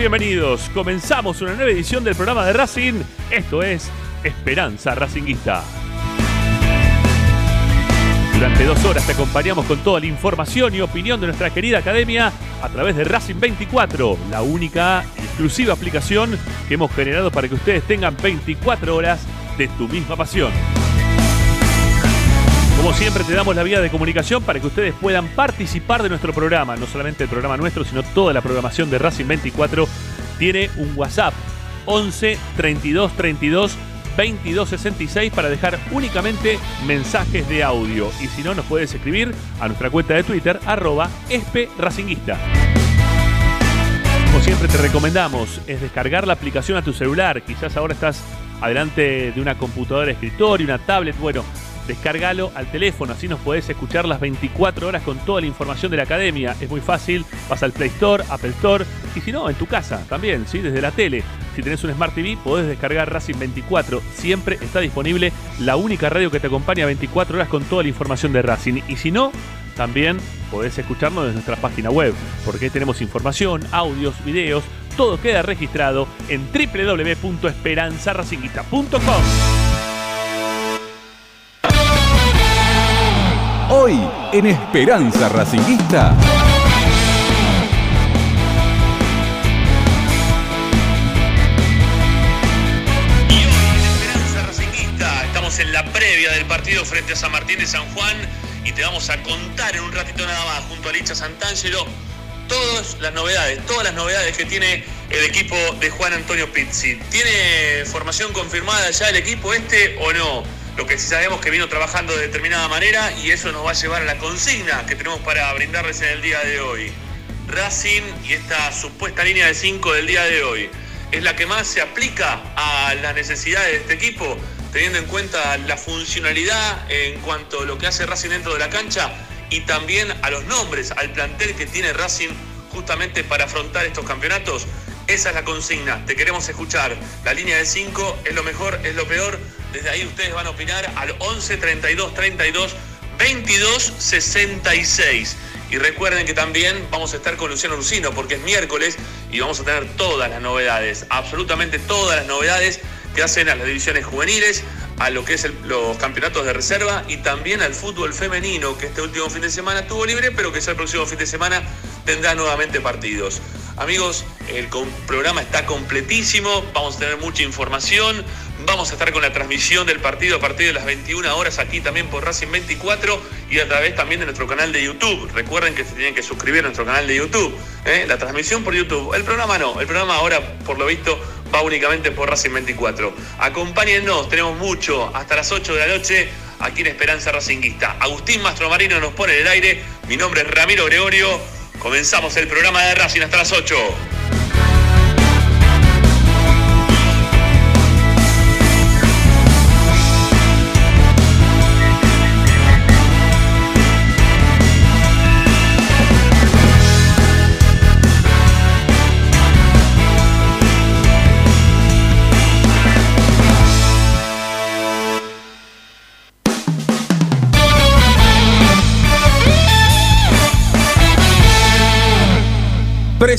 bienvenidos. Comenzamos una nueva edición del programa de Racing. Esto es Esperanza Racinguista. Durante dos horas te acompañamos con toda la información y opinión de nuestra querida academia a través de Racing 24, la única exclusiva aplicación que hemos generado para que ustedes tengan 24 horas de tu misma pasión. Como siempre te damos la vía de comunicación para que ustedes puedan participar de nuestro programa, no solamente el programa nuestro, sino toda la programación de Racing 24 tiene un WhatsApp 11 32 32 22 66 para dejar únicamente mensajes de audio y si no nos puedes escribir a nuestra cuenta de Twitter arroba espracinguista. Como siempre te recomendamos es descargar la aplicación a tu celular. Quizás ahora estás adelante de una computadora de escritorio, una tablet. Bueno, descargalo al teléfono, así nos podés escuchar las 24 horas con toda la información de la academia. Es muy fácil, vas al Play Store, Apple Store y si no, en tu casa también, ¿sí? desde la tele. Si tenés un Smart TV, podés descargar Racing 24. Siempre está disponible la única radio que te acompaña 24 horas con toda la información de Racing. Y si no, también podés escucharnos desde nuestra página web, porque ahí tenemos información, audios, videos, todo queda registrado en www.esperanzaracinguista.com. Hoy en Esperanza Racinguista. Y hoy en Esperanza Racinguista estamos en la previa del partido frente a San Martín de San Juan y te vamos a contar en un ratito nada más junto a Licha Santangelo todas las novedades, todas las novedades que tiene el equipo de Juan Antonio Pizzi. ¿Tiene formación confirmada ya el equipo este o no? Lo que sí sabemos que vino trabajando de determinada manera y eso nos va a llevar a la consigna que tenemos para brindarles en el día de hoy. Racing y esta supuesta línea de 5 del día de hoy es la que más se aplica a las necesidades de este equipo, teniendo en cuenta la funcionalidad en cuanto a lo que hace Racing dentro de la cancha y también a los nombres, al plantel que tiene Racing justamente para afrontar estos campeonatos. Esa es la consigna, te queremos escuchar. La línea de 5 es lo mejor, es lo peor. Desde ahí ustedes van a opinar al 11 32 32 22 66. Y recuerden que también vamos a estar con Luciano Lucino porque es miércoles y vamos a tener todas las novedades, absolutamente todas las novedades hacen a las divisiones juveniles, a lo que es los campeonatos de reserva y también al fútbol femenino que este último fin de semana estuvo libre, pero que ya el próximo fin de semana tendrá nuevamente partidos. Amigos, el programa está completísimo, vamos a tener mucha información, Vamos a estar con la transmisión del partido a partir de las 21 horas aquí también por Racing 24 y a través también de nuestro canal de YouTube. Recuerden que se tienen que suscribir a nuestro canal de YouTube. ¿eh? La transmisión por YouTube. El programa no. El programa ahora, por lo visto, va únicamente por Racing 24. Acompáñennos, tenemos mucho. Hasta las 8 de la noche aquí en Esperanza Racinguista. Agustín Mastromarino nos pone en el aire. Mi nombre es Ramiro Gregorio. Comenzamos el programa de Racing hasta las 8.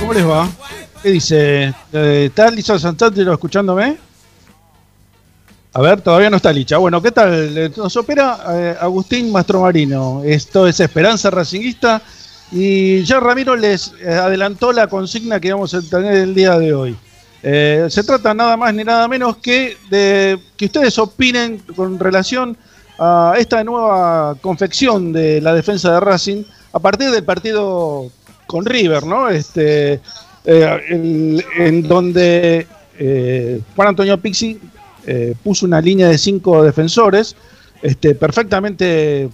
¿cómo les va? ¿Qué dice? Eh, ¿Está Lisa Santantero escuchándome? A ver, todavía no está Licha. Bueno, ¿qué tal? Eh, Nos opera eh, Agustín Mastromarino. Esto es Esperanza Racinguista. Y ya Ramiro les eh, adelantó la consigna que vamos a tener el día de hoy. Se trata nada más ni nada menos que de que ustedes opinen con relación a esta nueva confección de la defensa de Racing a partir del partido con River, ¿no? Este, eh, en donde eh, Juan Antonio Pixi eh, puso una línea de cinco defensores, este, perfectamente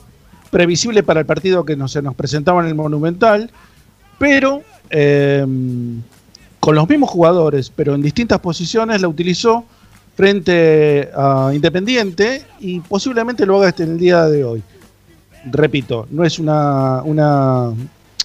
previsible para el partido que se nos presentaba en el Monumental, pero eh, con los mismos jugadores, pero en distintas posiciones, la utilizó frente a Independiente y posiblemente lo haga este, en el día de hoy. Repito, no es una, una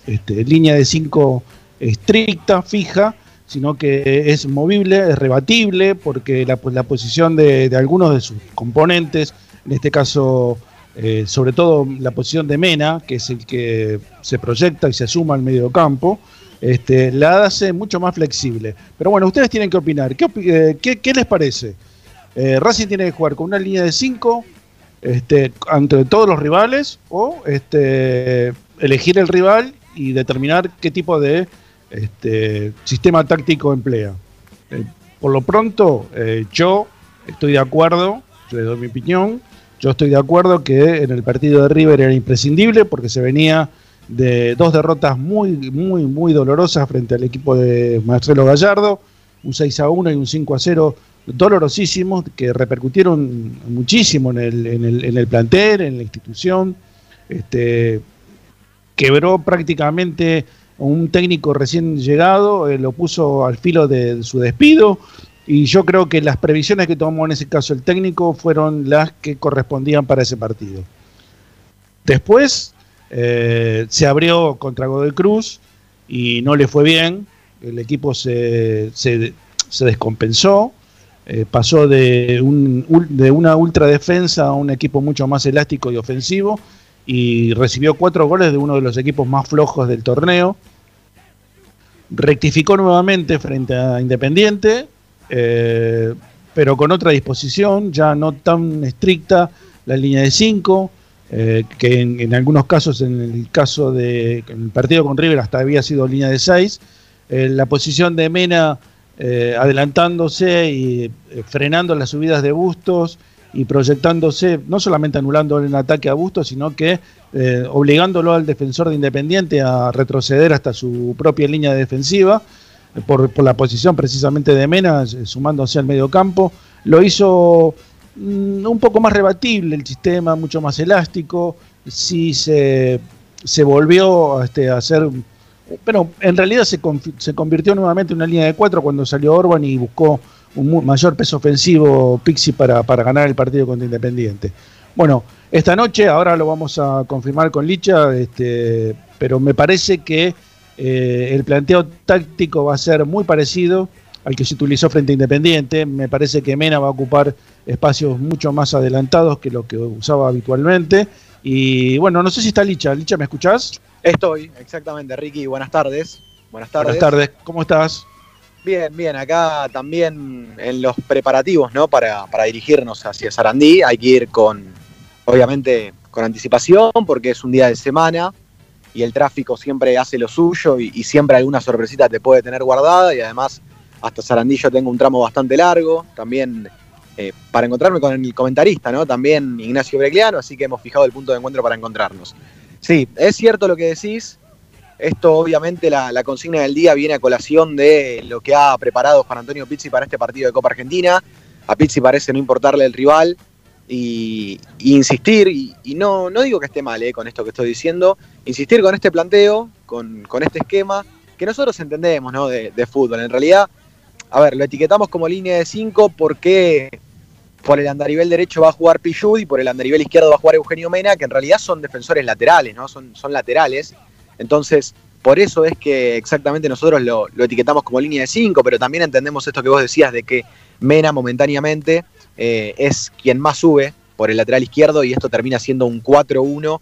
este, línea de 5 estricta, fija, sino que es movible, es rebatible, porque la, posición de, algunos de sus componentes, en este caso eh, sobre todo la posición de Mena, que es el que se proyecta y se suma al medio campo, este, la hace mucho más flexible. Pero bueno, ustedes tienen que opinar. ¿Qué, eh, les parece? Eh, Racing tiene que jugar con una línea de 5 este, ante todos los rivales o elegir el rival y determinar qué tipo de este, sistema táctico emplea. Eh, por lo pronto, eh, yo estoy de acuerdo, yo les doy mi opinión, yo estoy de acuerdo que en el partido de River era imprescindible porque se venía de dos derrotas muy, muy, muy dolorosas frente al equipo de Marcelo Gallardo, un 6 a 1 y un 5 a 0 dolorosísimos que repercutieron muchísimo en el, en el, en el plantel, en la institución. Este, quebró prácticamente un técnico recién llegado, eh, lo puso al filo de, su despido y yo creo que las previsiones que tomó en ese caso el técnico fueron las que correspondían para ese partido. Después eh, se abrió contra Godoy Cruz y no le fue bien, el equipo se, se, descompensó, eh, pasó de, un, de una ultradefensa a un equipo mucho más elástico y ofensivo y recibió cuatro goles de uno de los equipos más flojos del torneo. Rectificó nuevamente frente a Independiente, eh, pero con otra disposición, ya no tan estricta la línea de 5, que en, algunos casos, en el caso de en el partido con River, hasta había sido línea de 6. la posición de Mena eh, adelantándose y eh, frenando las subidas de Bustos y proyectándose, no solamente anulando el ataque a Bustos, sino que eh, obligándolo al defensor de Independiente a retroceder hasta su propia línea defensiva, eh, por, por la posición precisamente de Mena, eh, sumándose al medio campo. Lo hizo mm, un poco más rebatible el sistema, mucho más elástico, sí se, se volvió este, a hacer pero en realidad se, se convirtió nuevamente en una línea de cuatro cuando salió Orban y buscó un mayor peso ofensivo Pixi para, para ganar el partido contra Independiente. Bueno, esta noche, ahora lo vamos a confirmar con Licha, este, pero me parece que eh, el planteo táctico va a ser muy parecido al que se utilizó frente a Independiente. Me parece que Mena va a ocupar espacios mucho más adelantados que lo que usaba habitualmente. Y bueno, no sé si está Licha. Licha, ¿me escuchás? Estoy, exactamente, Ricky. Buenas tardes. Buenas tardes. Buenas tardes, ¿cómo estás? Bien, bien. Acá también en los preparativos, ¿no? Para, para dirigirnos hacia Sarandí hay que ir con, obviamente, con anticipación porque es un día de semana y el tráfico siempre hace lo suyo y, siempre alguna sorpresita te puede tener guardada y además hasta Sarandí yo tengo un tramo bastante largo. También eh, para encontrarme con el comentarista, ¿no? También Ignacio Brecliano, así que hemos fijado el punto de encuentro para encontrarnos. Sí, es cierto lo que decís. Esto obviamente la, consigna del día viene a colación de lo que ha preparado Juan Antonio Pizzi para este partido de Copa Argentina. A Pizzi parece no importarle el rival y, insistir, y, no, no digo que esté mal eh, con esto que estoy diciendo, insistir con este planteo, con, con este esquema, que nosotros entendemos ¿no? de, de fútbol. En realidad, a ver, lo etiquetamos como línea de 5 porque por el andarivel derecho va a jugar Pichud y por el andarivel izquierdo va a jugar Eugenio Mena, que en realidad son defensores laterales, ¿no? Son, son laterales. Entonces, por eso es que exactamente nosotros lo, etiquetamos como línea de 5, pero también entendemos esto que vos decías de que Mena momentáneamente eh, es quien más sube por el lateral izquierdo y esto termina siendo un 4-1,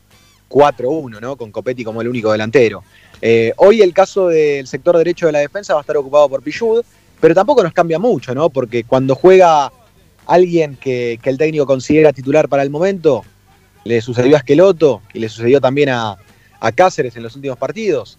4-1, ¿no? Con Copetti como el único delantero. Eh, hoy el caso del sector derecho de la defensa va a estar ocupado por Pichud, pero tampoco nos cambia mucho, ¿no? Porque cuando juega alguien que, que el técnico considera titular para el momento, le sucedió a Esqueloto y le sucedió también a, a Cáceres en los últimos partidos.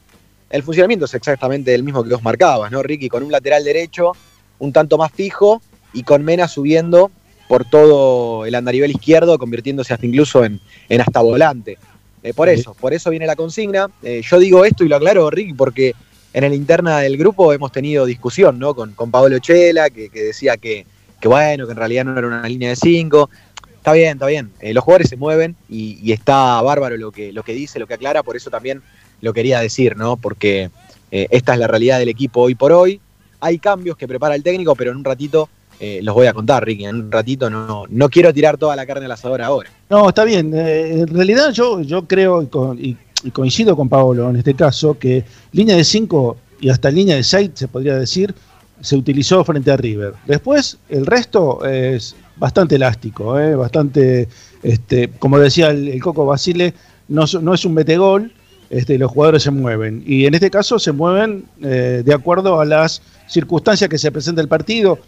El funcionamiento es exactamente el mismo que vos marcabas, ¿no, Ricky? Con un lateral derecho un tanto más fijo y con Mena subiendo por todo el andarivel izquierdo, convirtiéndose hasta incluso en, en hasta volante. Eh, por eso, por eso viene la consigna. Eh, yo digo esto y lo aclaro, Ricky, porque en el interna del grupo hemos tenido discusión, ¿no? Con, con Pablo Chela, que, que decía que, que, bueno, que en realidad no era una línea de cinco. Está bien, está bien. Eh, los jugadores se mueven y, está bárbaro lo que, lo que dice, lo que aclara, por eso también lo quería decir, ¿no? Porque eh, esta es la realidad del equipo hoy por hoy. hay cambios que prepara el técnico, pero en un ratito eh, los voy a contar, Ricky. En un ratito no, no quiero tirar toda la carne al asador ahora. No, está bien. En realidad yo, yo creo y coincido con Paolo en este caso que línea de 5 y hasta línea de 6 se podría decir se utilizó frente a River. Después el resto es bastante elástico, eh, bastante, este, como decía el, el Coco Basile, no, no es un metegol, este, los jugadores se mueven. Y en este caso se mueven eh, de acuerdo a las circunstancias que se presenta el partido.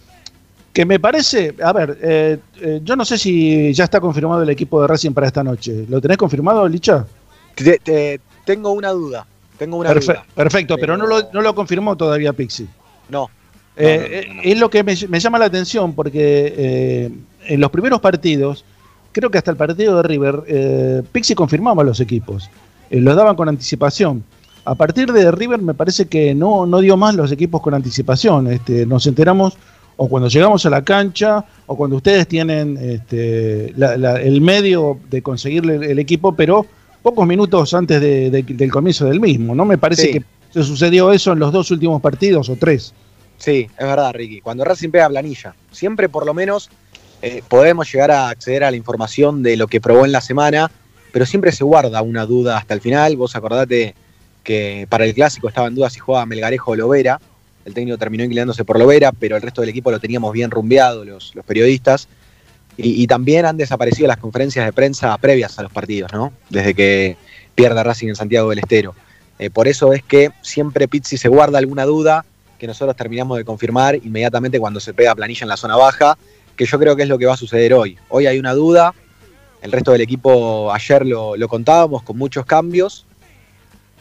Que me parece, a ver, eh, eh, yo no sé si ya está confirmado el equipo de Racing para esta noche. ¿Lo tenés confirmado, Licha? Te- te- tengo una duda. Tengo una Perfe- duda. perfecto, pero no lo, no lo confirmó todavía Pixi. No. Eh, no, no, no. eh, Es lo que me, me llama la atención porque eh, en los primeros partidos, creo que hasta el partido de River, eh, Pixi confirmaba los equipos, eh, los daban con anticipación. A partir de River me parece que no, no dio más los equipos con anticipación. Este, nos enteramos o cuando llegamos a la cancha o cuando ustedes tienen este, la- la- el medio de conseguirle el, el equipo, pero pocos minutos antes de- de- del comienzo del mismo. ¿No me parece Sí. que se sucedió eso en los dos últimos partidos o tres? Sí, es verdad, Ricky. Cuando Racing pega planilla, siempre por lo menos eh, podemos llegar a acceder a la información de lo que probó en la semana, pero siempre se guarda una duda hasta el final. Vos acordate que para el clásico estaba en duda si jugaba Melgarejo o Lovera. El técnico terminó inclinándose por Lovera, pero el resto del equipo lo teníamos bien rumbeado, los, los periodistas. Y, y también han desaparecido las conferencias de prensa previas a los partidos, ¿no? Desde que pierde Racing en Santiago del Estero. Eh, por eso es que siempre Pizzi se guarda alguna duda que nosotros terminamos de confirmar inmediatamente cuando se pega planilla en la zona baja, que yo creo que es lo que va a suceder hoy. Hoy hay una duda, el resto del equipo ayer lo, contábamos con muchos cambios,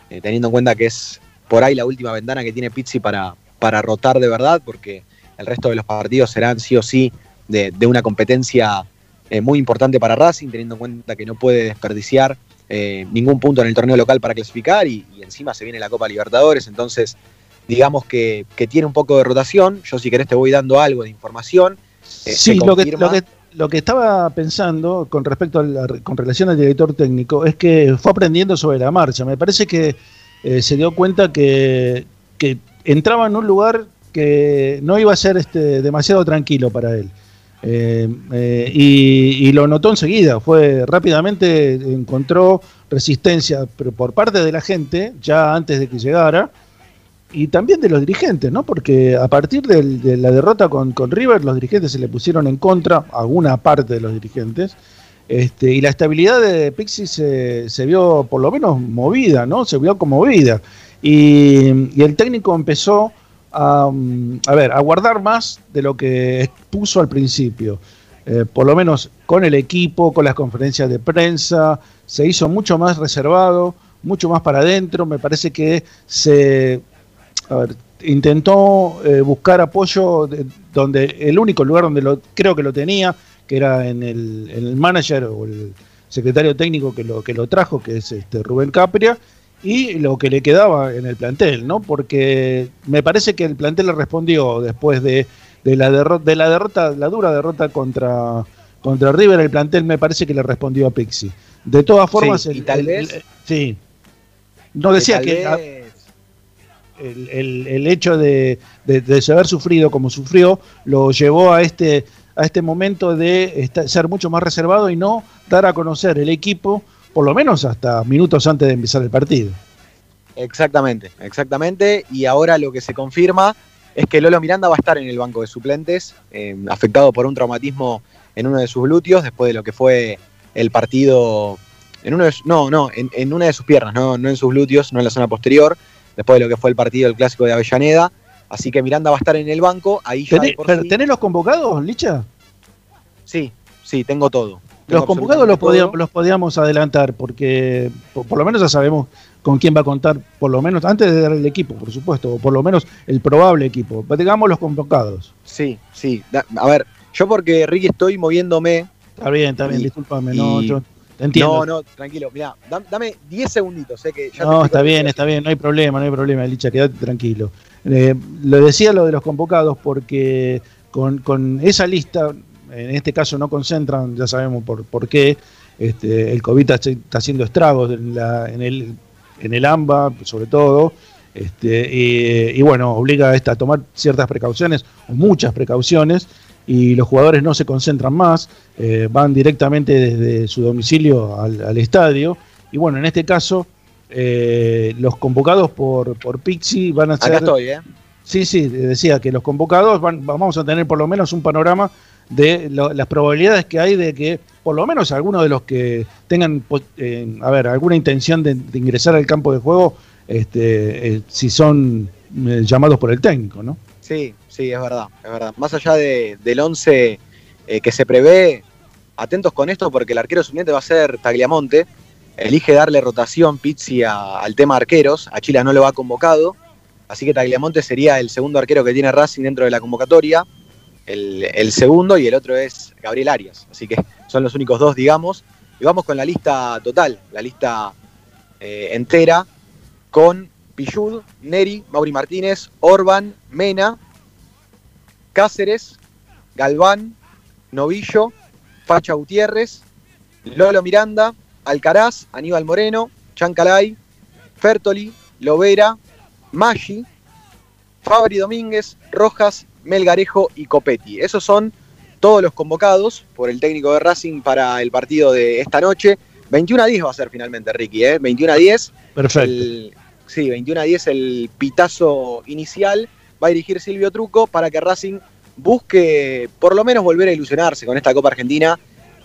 eh, teniendo en cuenta que es por ahí la última ventana que tiene Pizzi para, para rotar de verdad, porque el resto de los partidos serán sí o sí de, de una competencia eh, muy importante para Racing, teniendo en cuenta que no puede desperdiciar eh, ningún punto en el torneo local para clasificar y, y encima se viene la Copa Libertadores, entonces digamos que, que tiene un poco de rotación. Yo si querés te voy dando algo de información. Eh, Sí, lo que, lo, que, lo que estaba pensando con respecto a la- con relación al director técnico es que fue aprendiendo sobre la marcha. Me parece que eh, se dio cuenta que, que entraba en un lugar que no iba a ser este, demasiado tranquilo para él. Eh, eh, y, y lo notó enseguida, fue rápidamente encontró resistencia pero por parte de la gente, ya antes de que llegara, y también de los dirigentes, ¿no? Porque a partir de la derrota con, con River, los dirigentes se le pusieron en contra, alguna parte de los dirigentes, este, y la estabilidad de Pixi se, se vio por lo menos movida, ¿no? Se vio conmovida. Y, y el técnico empezó a, mm, a ver, a guardar más de lo que expuso al principio. Eh, por lo menos con el equipo, con las conferencias de prensa, se hizo mucho más reservado, mucho más para adentro. Me parece que se a ver, intentó eh, buscar apoyo de- donde el único lugar donde lo creo que lo tenía, que era en el, en el manager o el secretario técnico que lo, que lo trajo, que es este Rubén Capria, y lo que le quedaba en el plantel, ¿no? Porque me parece que el plantel le respondió después de, de la derrota, de la derrota, la dura derrota contra, contra River, el plantel me parece que le respondió a Pixi. De todas formas, Sí, y el- tal el- vez- sí. No decía tal que, a- vez- el, el- hecho de, de, haber sufrido como sufrió lo llevó a este, a este momento de ser mucho más reservado y no dar a conocer el equipo, por lo menos hasta minutos antes de empezar el partido. Exactamente, exactamente. Y ahora lo que se confirma es que Lolo Miranda va a estar en el banco de suplentes, eh, afectado por un traumatismo en uno de sus glúteos, después de lo que fue el partido. En uno de no, no, en, en una de sus piernas, no, no en sus glúteos, no en la zona posterior, después de lo que fue el partido del clásico de Avellaneda. Así que Miranda va a estar en el banco, ahí ya ¿Tenés, por pero sí- ¿tenés los convocados, Licha? Sí, sí, tengo todo. Tengo Los convocados los podíamos, los podíamos adelantar porque por, por lo menos ya sabemos con quién va a contar, por lo menos antes de dar el equipo, por supuesto, o por lo menos el probable equipo. Digamos los convocados. Sí, sí. Da- a ver, yo porque Ricky estoy moviéndome Está bien, está bien, discúlpame, no, yo entiendo. No, no, tranquilo. Mirá, dam- dame 10 segunditos. Sé que ya No, está bien, está bien, no hay problema, no hay problema, Licha, quédate tranquilo. Eh, lo decía lo de los convocados porque con, con esa lista, en este caso no concentran, ya sabemos por, por qué, este, el COVID está, está haciendo estragos en, la- en el, en el AMBA, sobre todo, Este, y, y bueno, obliga a, esta, a tomar ciertas precauciones, o muchas precauciones, y los jugadores no se concentran más, eh, van directamente desde su domicilio al, al estadio. Y bueno, en este caso, eh, los convocados por, por Pixi van a ser. Acá estoy, ¿eh? Sí, sí, decía que los convocados van, vamos a tener por lo menos un panorama de lo- las probabilidades que hay de que por lo menos algunos de los que tengan, eh, a ver, alguna intención de, de ingresar al campo de juego, este, eh, si son eh, llamados por el técnico, ¿no? Sí, sí, es verdad, es verdad. Más allá de- del 11 eh, que se prevé, atentos con esto porque el arquero suplente va a ser Tagliamonte. Elige darle rotación Pizzi a- al tema arqueros. A Chile no lo ha convocado. Así que Tagliamonte sería el segundo arquero que tiene Racing dentro de la convocatoria. El, segundo y el otro es Gabriel Arias. Así que son los únicos dos, digamos. Y vamos con la lista total, la lista eh, entera, con Pillud, Neri, Mauri Martínez, Orban, Mena, Cáceres, Galván, Novillo, Facha Gutiérrez, Lolo Miranda, Alcaraz, Aníbal Moreno, Chancalay, Fertoli, Lovera, Maggi, Fabri Domínguez, Rojas, Melgarejo y Copetti. Esos son todos los convocados por el técnico de Racing para el partido de esta noche. 21 a 10 va a ser finalmente, Ricky, ¿eh? 21 a 10. Perfecto. El- sí, 21 a 10 el pitazo inicial. Va a dirigir Silvio Truco para que Racing busque por lo menos volver a ilusionarse con esta Copa Argentina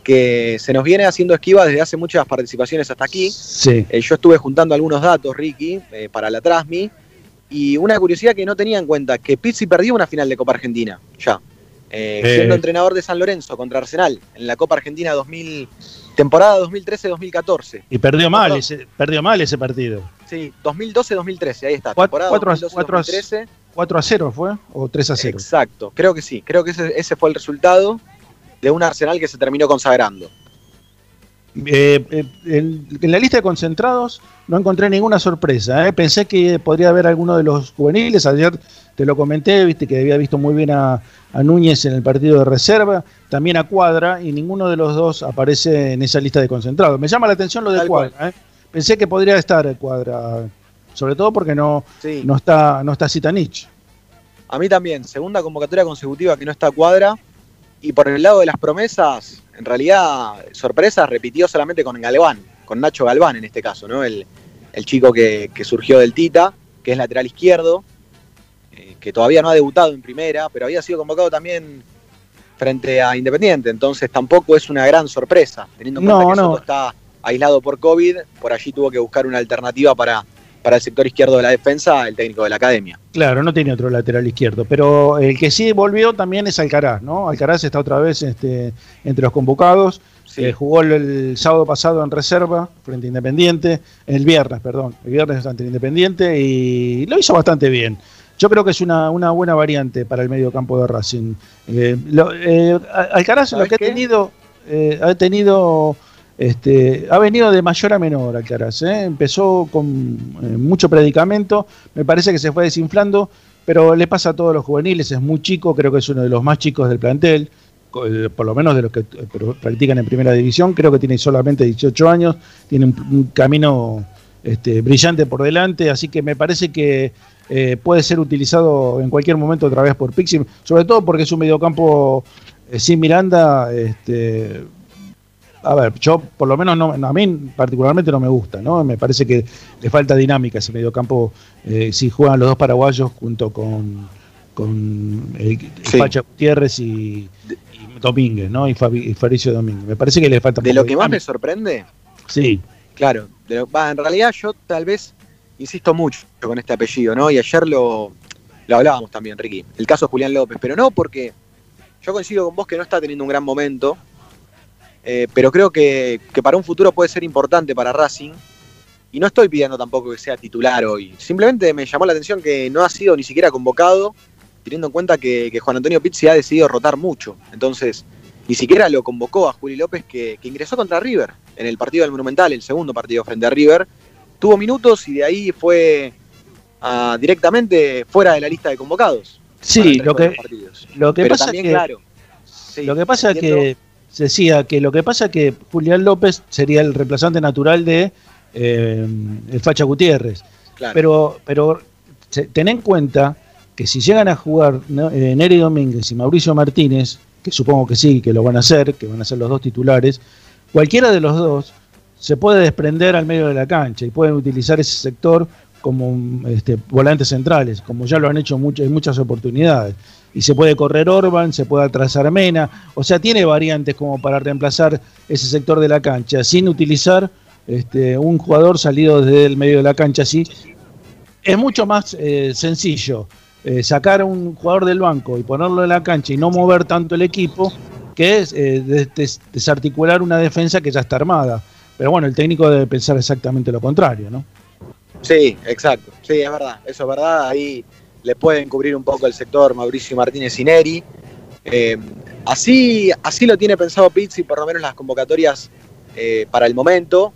que se nos viene haciendo esquiva desde hace muchas participaciones hasta aquí. Sí. Eh, yo estuve juntando algunos datos, Ricky, eh, para la Trasmi. Y una curiosidad que no tenía en cuenta, que Pizzi perdió una final de Copa Argentina, ya. Eh. Siendo entrenador de San Lorenzo contra Arsenal en la Copa Argentina 2000, temporada 2013-2014. Y perdió mal, ese, perdió mal ese partido. Sí, 2012-2013, ahí está. Cuatro- temporada cuatro a- 2012-2013. 4 a 0 fue, o 3 a 0. Exacto, creo que sí. Creo que ese, ese fue el resultado de un Arsenal que se terminó consagrando. Eh, eh, en, en la lista de concentrados no encontré ninguna sorpresa. eh. Pensé que podría haber alguno de los juveniles. Ayer te lo comenté, viste que había visto muy bien a, a Núñez en el partido de reserva, también a Cuadra, y ninguno de los dos aparece en esa lista de concentrados. Me llama la atención lo de Tal Cuadra. Pensé que podría estar Cuadra, sobre todo porque no, Sí, no está no está Zitanich. a mí también. Segunda convocatoria consecutiva que no está cuadra. Y por el lado de las promesas, en realidad, sorpresa, repitió solamente con Galván, con Nacho Galván en este caso, ¿no? El, el chico que, que surgió del Tita, que es lateral izquierdo, eh, que todavía no ha debutado en primera, pero había sido convocado también frente a Independiente, entonces tampoco es una gran sorpresa, teniendo en cuenta No, que no. Soto está aislado por COVID, por allí tuvo que buscar una alternativa para, para el sector izquierdo de la defensa, el técnico de la academia. Claro, no tiene otro lateral izquierdo, pero el que sí volvió también es Alcaraz, ¿no? Alcaraz está otra vez este, entre los convocados. Sí. Eh, jugó el, el sábado pasado en reserva frente a Independiente, el viernes, perdón, el viernes ante Independiente y lo hizo bastante bien. Yo creo que es una, una buena variante para el medio campo de Racing. Eh, lo- eh, Alcaraz lo ¿Sabes que ha tenido, ha tenido, este, ha venido de mayor a menor Alcaraz. ¿eh? Empezó con eh, mucho predicamento, me parece que se fue desinflando, pero le pasa a todos los juveniles, es muy chico, creo que es uno de los más chicos del plantel eh, por lo menos de los que eh, practican en primera división, creo que tiene solamente 18 años, tiene un, camino este, brillante por delante, así que me parece que puede ser utilizado en cualquier momento otra vez por Pixie, sobre todo porque es un mediocampo sin Miranda, este, a ver, yo por lo menos no, a mí particularmente no me gusta, ¿no? Me parece que le falta dinámica ese mediocampo eh, si juegan los dos paraguayos junto con, con el, Sí. Facha Gutiérrez y, y Domínguez, ¿no? Y, Fabi- y Fabricio Domínguez. Me parece que le falta De lo que más me sorprende, Sí, claro, de lo- va, en realidad yo tal vez insisto mucho con este apellido, ¿no? Y ayer lo, lo hablábamos también, Ricky. El caso de Julián López, pero no porque yo coincido con vos que no está teniendo un gran momento, eh, pero creo que, que para un futuro puede ser importante para Racing. Y no estoy pidiendo tampoco que sea titular hoy. Simplemente me llamó la atención que no ha sido ni siquiera convocado, teniendo en cuenta que, que Juan Antonio Pizzi ha decidido rotar mucho. Entonces, ni siquiera lo convocó a Juli López, que, que ingresó contra River en el partido del Monumental, el segundo partido frente a River. Tuvo minutos y de ahí fue ah, directamente fuera de la lista de convocados. sí, lo que, lo que Pero pasa también, que claro. sí, lo que pasa entiendo. que se decía que lo que pasa que Julián López sería el reemplazante natural de eh, el Facha Gutiérrez. Claro. Pero, pero ten en cuenta que si llegan a jugar ¿no? eh, Neri Domínguez y Mauricio Martínez, que supongo que sí, que lo van a hacer, que van a ser los dos titulares, cualquiera de los dos se puede desprender al medio de la cancha y pueden utilizar ese sector como este, volantes centrales, como ya lo han hecho en muchas oportunidades. Y se puede correr Orban, se puede atrasar Mena, o sea, tiene variantes como para reemplazar ese sector de la cancha sin utilizar este, un jugador salido desde el medio de la cancha. Así es mucho más eh, sencillo eh, sacar a un jugador del banco y ponerlo en la cancha y no mover tanto el equipo que es eh, des- des- desarticular una defensa que ya está armada. Pero bueno, el técnico debe pensar exactamente lo contrario, ¿no? Sí, exacto. Sí, es verdad. Eso es verdad. Ahí le pueden cubrir un poco el sector Mauricio Martínez y Neri. Eh, así, así lo tiene pensado Pizzi, por lo menos las convocatorias eh, para el momento.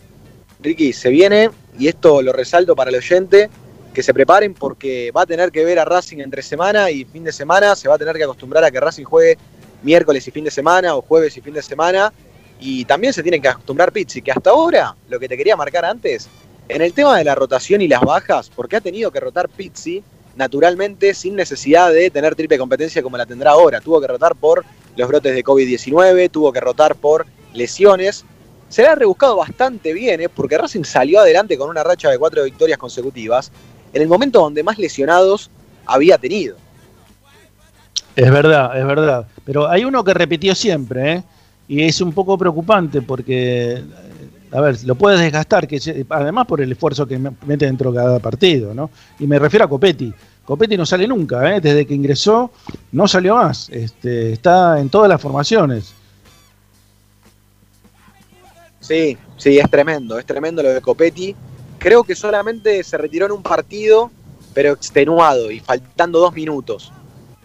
Ricky, se viene, y esto lo resalto para el oyente, que se preparen porque va a tener que ver a Racing entre semana y fin de semana. Se va a tener que acostumbrar a que Racing juegue miércoles y fin de semana o jueves y fin de semana. Y también se tiene que acostumbrar Pizzi, que hasta ahora, lo que te quería marcar antes, en el tema de la rotación y las bajas, porque ha tenido que rotar Pizzi naturalmente sin necesidad de tener triple competencia como la tendrá ahora. Tuvo que rotar por los brotes de COVID-19, tuvo que rotar por lesiones. Se le ha rebuscado bastante bien, ¿eh? porque Racing salió adelante con una racha de cuatro victorias consecutivas en el momento donde más lesionados había tenido. Es verdad, es verdad. Pero hay uno que repitió siempre, ¿eh? Y es un poco preocupante porque, a ver, lo puedes desgastar, que además por el esfuerzo que me- mete dentro de cada partido, ¿no? Y me refiero a Copetti. Copetti no sale nunca, ¿eh? Desde que ingresó no salió más. Este, está en todas las formaciones. Sí, sí, es tremendo, es tremendo lo de Copetti. Creo que solamente se retiró en un partido, pero extenuado y faltando dos minutos,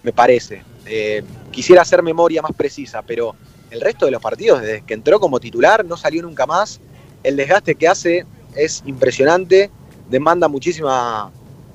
me parece. Eh, quisiera hacer memoria más precisa, pero el resto de los partidos, desde que entró como titular, no salió nunca más. El desgaste que hace es impresionante, demanda muchísima,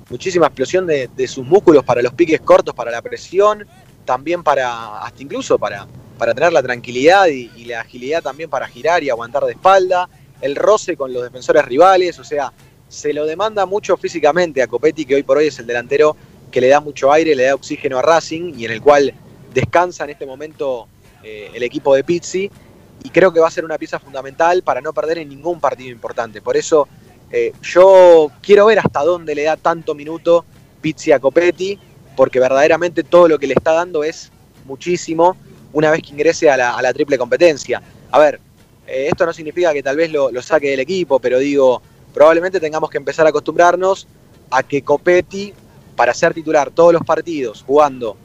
muchísima explosión de, de sus músculos para los piques cortos, para la presión, también para, hasta incluso para, para tener la tranquilidad y, la agilidad también para girar y aguantar de espalda, el roce con los defensores rivales, o sea, se lo demanda mucho físicamente a Copetti, que hoy por hoy es el delantero que le da mucho aire, le da oxígeno a Racing y en el cual descansa en este momento eh, el equipo de Pizzi y creo que va a ser una pieza fundamental para no perder en ningún partido importante. Por eso eh, yo quiero ver hasta dónde le da tanto minuto Pizzi a Copetti, porque verdaderamente todo lo que le está dando es muchísimo una vez que ingrese a la, triple competencia. A ver, eh, esto no significa que tal vez lo, lo saque del equipo, pero digo, probablemente tengamos que empezar a acostumbrarnos a que Copetti, para ser titular todos los partidos, jugando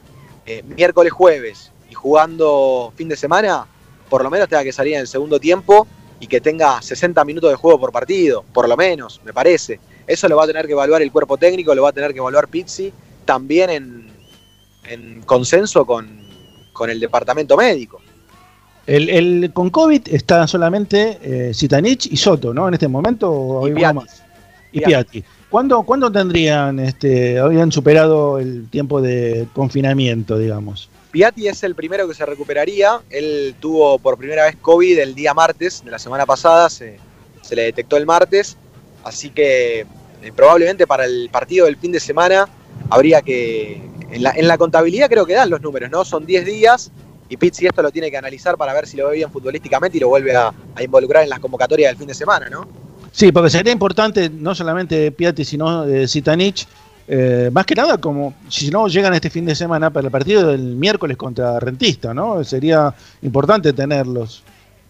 eh, miércoles, jueves y jugando fin de semana, por lo menos tenga que salir en el segundo tiempo y que tenga 60 minutos de juego por partido, por lo menos, me parece. Eso lo va a tener que evaluar el cuerpo técnico, lo va a tener que evaluar Pizzi, también en, en consenso con, con el departamento médico. El, el- con COVID está solamente eh, Zitanich y Soto, ¿no? En este momento. ¿o Y Piatti. más? Y Piatti. ¿Cuándo, ¿Cuándo tendrían, este, habían superado el tiempo de confinamiento, digamos? Piatti es el primero que se recuperaría. Él tuvo por primera vez COVID el día martes de la semana pasada, se, se le detectó el martes. Así que eh, probablemente para el partido del fin de semana habría que. En la, en la contabilidad creo que dan los números, ¿no? Son 10 días y Pizzi esto lo tiene que analizar para ver si lo ve bien futbolísticamente y lo vuelve a, involucrar en las convocatorias del fin de semana, ¿no? Sí, porque sería importante no solamente Piatti, sino eh, Zitanich, eh, más que nada como si no llegan este fin de semana para el partido del miércoles contra Rentista, ¿no? Sería importante tenerlos.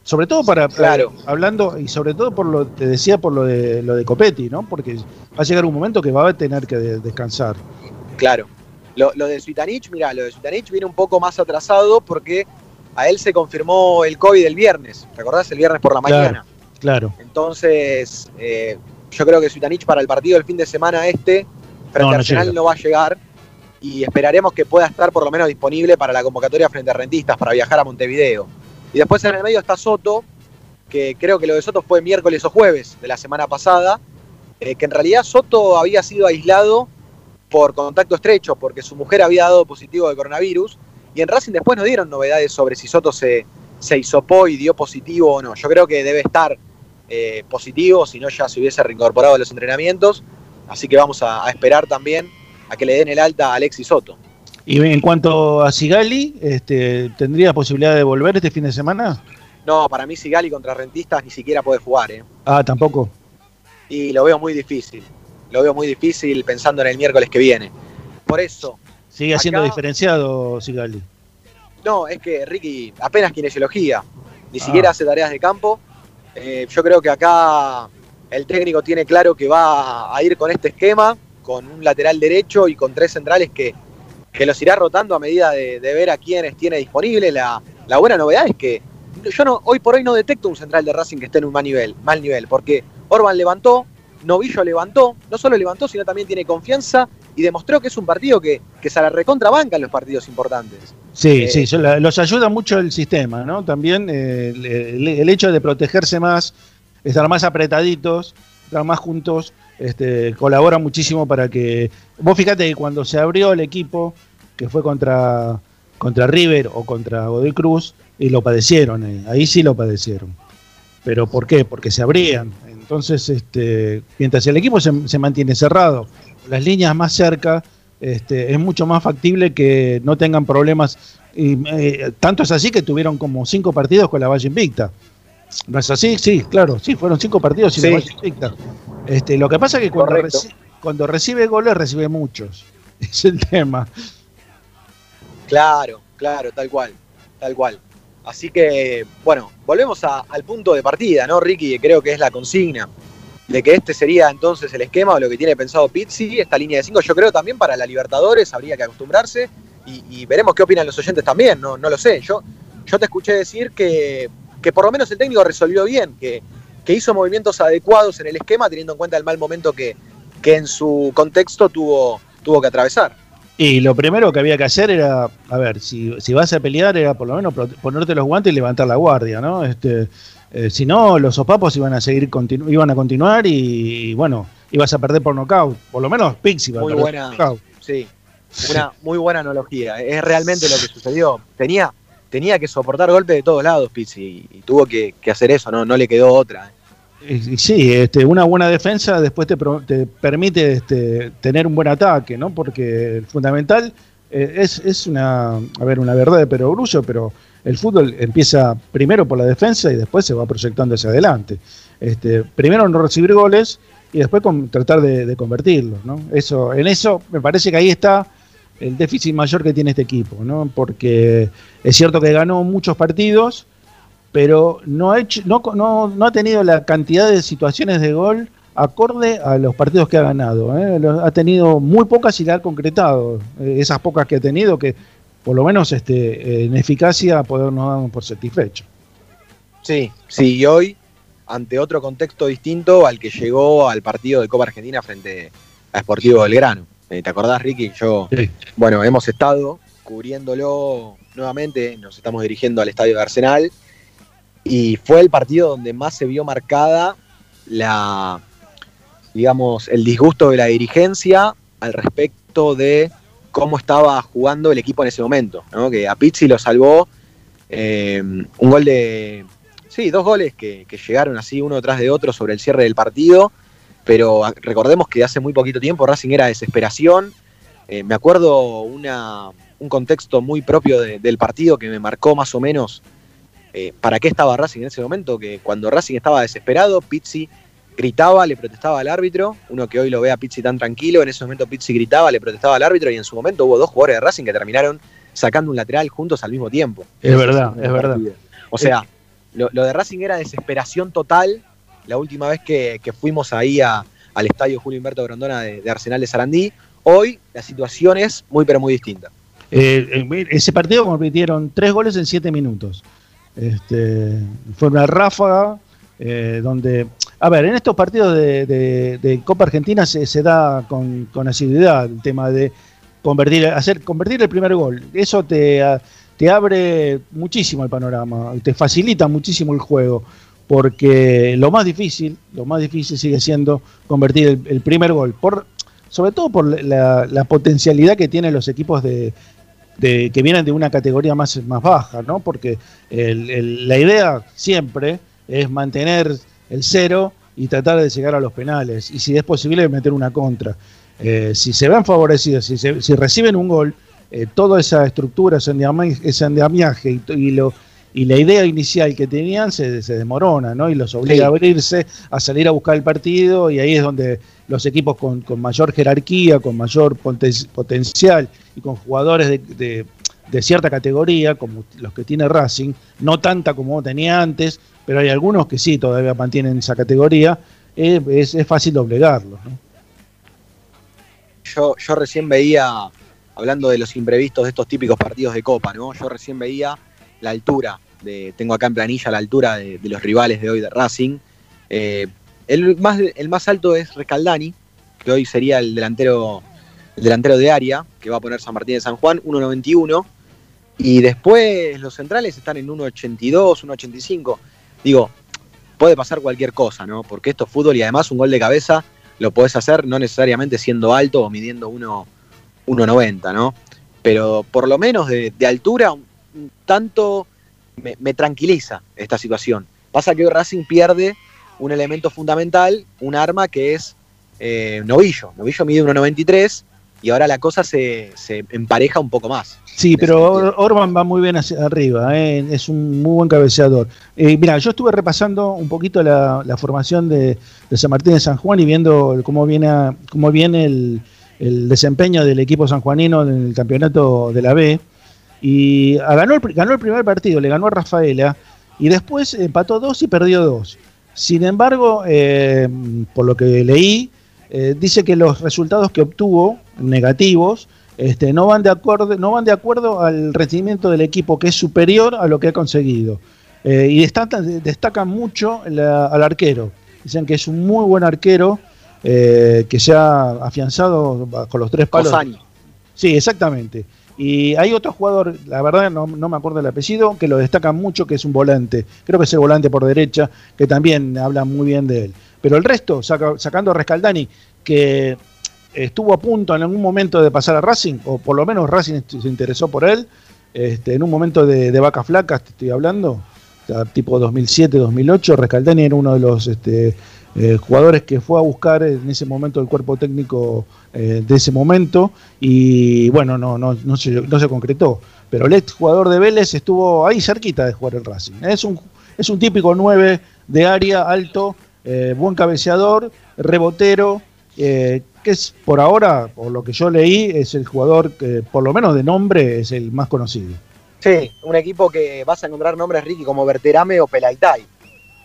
Sobre todo para, Claro. eh, hablando, y sobre todo por lo, te decía por lo de lo de Copetti, ¿no? Porque va a llegar un momento que va a tener que de- descansar. Claro. Lo, lo de Suitanich, mira, lo de Suitanich viene un poco más atrasado porque a él se confirmó el COVID el viernes. ¿Recordás? El viernes por la Claro. mañana. Claro. Entonces, eh, yo creo que Suitanich para el partido del fin de semana este, frente No, a no Arsenal, no va a llegar. Y esperaremos que pueda estar por lo menos disponible para la convocatoria frente a Rentistas, para viajar a Montevideo. Y después en el medio está Soto, que creo que lo de Soto fue miércoles o jueves de la semana pasada, eh, que en realidad Soto había sido aislado por contacto estrecho, porque su mujer había dado positivo de coronavirus, y en Racing después no dieron novedades sobre si Soto se, se hisopó y dio positivo o no. Yo creo que debe estar eh, positivo, si no ya se hubiese reincorporado a los entrenamientos, así que vamos a, a esperar también a que le den el alta a Alexis Soto. Y en cuanto a Sigali, este, ¿tendría posibilidad de volver este fin de semana? No, para mí Sigali contra Rentistas ni siquiera puede jugar, ¿eh? Ah, tampoco. Y lo veo muy difícil. Lo veo muy difícil pensando en el miércoles que viene. Por eso, Sigue Acá- siendo diferenciado Sigali. no, es que Ricky apenas kinesiología, ni Ah. siquiera hace tareas de campo. Eh, yo creo que acá el técnico tiene claro que va a ir con este esquema, con un lateral derecho y con tres centrales que, que los irá rotando a medida de, de ver a quienes tiene disponible. La, la buena novedad es que yo no, hoy por hoy no detecto un central de Racing que esté en un mal nivel, mal nivel, porque Orban levantó, Novillo levantó, no solo levantó, sino también tiene confianza y demostró que es un partido que, que se la recontrabanca en los partidos importantes. Sí, Eh, sí, los ayuda mucho el sistema, ¿no? También eh, el hecho de protegerse más, estar más apretaditos, estar más juntos, este, colabora muchísimo para que. Vos fíjate que cuando se abrió el equipo, que fue contra, contra River o contra Godoy Cruz, y lo padecieron, ahí sí lo padecieron. ¿Pero por qué? Porque se abrían. Entonces, este, mientras el equipo se, se mantiene cerrado, las líneas más cerca, este, es mucho más factible que no tengan problemas. Y, eh, tanto es así que tuvieron como cinco partidos con la Valle Invicta. ¿No es así? Sí, claro, sí, fueron cinco partidos sin Sí. Este, lo que pasa es que cuando, reci- cuando recibe goles, recibe muchos. Es el tema. Claro, claro, tal cual, tal cual. Así que, bueno, volvemos a- al punto de partida, ¿no, Ricky? Creo que es la consigna. De que este sería entonces el esquema o lo que tiene pensado Pizzi, esta línea de cinco. Yo creo también para la Libertadores habría que acostumbrarse y, y veremos qué opinan los oyentes también, no, no lo sé. Yo, yo te escuché decir que, que por lo menos el técnico resolvió bien, que, que hizo movimientos adecuados en el esquema teniendo en cuenta el mal momento que, que en su contexto tuvo, tuvo que atravesar. Y lo primero que había que hacer era, a ver, si, si vas a pelear, era por lo menos ponerte los guantes y levantar la guardia, ¿no? Este, eh, si no, los sopapos iban a seguir iban a continuar y, bueno, ibas a perder por nocaut. Por lo menos Pixie iba a Muy perder buena. por nocaut. Sí, una muy buena analogía. Es realmente lo que sucedió. Tenía, tenía que soportar golpes de todos lados, Pizzi, y, tuvo que, hacer eso, no, no le quedó otra. Y Sí, este, una buena defensa después te, pro- te permite este, tener un buen ataque, ¿no? Porque el fundamental eh, es, es una, a ver, una verdad de perogrullo, pero el fútbol empieza primero por la defensa y después se va proyectando hacia adelante. Este, primero no recibir goles y después con- tratar de, de convertirlos, ¿no? Eso, en eso me parece que ahí está el déficit mayor que tiene este equipo, ¿no? Porque es cierto que ganó muchos partidos, pero no ha, hecho, no, no, no ha tenido la cantidad de situaciones de gol acorde a los partidos que ha ganado. ¿eh? Ha tenido muy pocas y la ha concretado. Eh, esas pocas que ha tenido, que por lo menos este, en eficacia podernos dar por satisfecho. Sí, sí, y hoy, ante otro contexto distinto al que llegó al partido de Copa Argentina frente a Sportivo Belgrano. Eh, ¿Te acordás, Ricky? Yo, Sí. bueno, hemos estado cubriéndolo nuevamente, nos estamos dirigiendo al estadio de Arsenal, y fue el partido donde más se vio marcada la, digamos, el disgusto de la dirigencia al respecto de cómo estaba jugando el equipo en ese momento, ¿no? Que a Pizzi lo salvó eh, un gol de, sí, dos goles que, que llegaron así uno tras de otro sobre el cierre del partido, pero recordemos que hace muy poquito tiempo Racing era desesperación. Eh, me acuerdo una, un contexto muy propio de- del partido que me marcó más o menos eh, para qué estaba Racing en ese momento, que cuando Racing estaba desesperado, Pizzi gritaba, le protestaba al árbitro, uno que hoy lo ve a Pizzi tan tranquilo, en ese momento Pizzi gritaba, le protestaba al árbitro y en su momento hubo dos jugadores de Racing que terminaron sacando un lateral juntos al mismo tiempo. Es verdad, es verdad. O sea, lo, lo de Racing era desesperación total. La última vez que, fuimos ahí al estadio Julio Humberto Grondona de, Arsenal de Sarandí, hoy la situación es muy pero muy distinta. Eh, ese partido convirtieron tres goles en siete minutos. Este, fue una ráfaga eh, donde, a ver, en estos partidos de, Copa Argentina se, da con, asiduidad el tema de convertir, hacer, convertir el primer gol. Eso te abre muchísimo el panorama, te facilita muchísimo el juego, porque lo más difícil, lo más difícil sigue siendo convertir el, primer gol, por, sobre todo por la, potencialidad que tienen los equipos de, que vienen de una categoría más, más baja, ¿no? Porque la idea siempre es mantener el cero y tratar de llegar a los penales, y si es posible meter una contra. eh, si se ven favorecidos, si, se- reciben un gol, eh, toda esa estructura, ese andamiaje, ese y lo, y la idea inicial que tenían se, se desmorona, ¿no? Y los obliga Sí. a abrirse, a salir a buscar el partido, y ahí es donde los equipos con, con mayor jerarquía, con mayor poten- potencial y con jugadores de, de- de cierta categoría, como los que tiene Racing, no tanta como tenía antes, pero hay algunos que sí todavía mantienen esa categoría, eh, es, es fácil doblegarlos, ¿no? yo, yo recién veía, hablando de los imprevistos de estos típicos partidos de Copa, ¿no? Yo recién veía la altura, de, tengo acá en planilla la altura de, los rivales de hoy de Racing. Eh, el, más, el más alto es Rescaldani, que hoy sería el delantero, el delantero de área, que va a poner San Martín de San Juan, 1.91. Y después los centrales están en 1.82, 1.85. Digo, puede pasar cualquier cosa, ¿no? Porque esto es fútbol y además un gol de cabeza lo podés hacer no necesariamente siendo alto o midiendo 1 1.90, ¿no? Pero por lo menos de, altura, tanto me, me tranquiliza esta situación. Pasa que hoy Racing pierde un elemento fundamental, un arma que es eh, Novillo. Novillo mide 1.93 y ahora la cosa se, se empareja un poco más. Sí, pero. Or- Orban va muy bien hacia arriba, ¿eh? es un muy buen cabeceador. Eh, mira, yo estuve repasando un poquito la, la formación de, de San Martín de San Juan y viendo cómo viene, a- cómo viene el, el desempeño del equipo sanjuanino en el campeonato de la B. Y ah, ganó, el, ganó el primer partido, le ganó a Rafaela y después empató dos y perdió dos. Sin embargo, eh, por lo que leí, eh, dice que los resultados que obtuvo, negativos, este, no, van de acuerdo, no van de acuerdo al rendimiento del equipo, que es superior a lo que ha conseguido. Eh, y destacan, destacan mucho la- al arquero. Dicen que es un muy buen arquero, eh, que se ha afianzado con los tres palos. Cosani. Sí, exactamente. Y hay otro jugador, la verdad no, no me acuerdo el apellido, que lo destaca mucho, que es un volante. Creo que es el volante por derecha, que también habla muy bien de él. Pero el resto, saca- sacando a Rescaldani, que estuvo a punto en algún momento de pasar a Racing, o por lo menos Racing se interesó por él, este, en un momento de, de vacas flacas, te estoy hablando, o tipo 2007-2008, Rescaldani era uno de los este, eh, jugadores que fue a buscar en ese momento el cuerpo técnico eh, de ese momento y bueno, no, no, no, se, no se concretó. Pero el ex jugador de Vélez estuvo ahí cerquita de jugar el Racing. Es un, es un típico 9 de área, alto, eh, buen cabeceador, rebotero, que es por ahora, por lo que yo leí, es el jugador que por lo menos de nombre es el más conocido. Sí, un equipo que vas a encontrar nombres, Ricky, como Berterame o Pelaitai,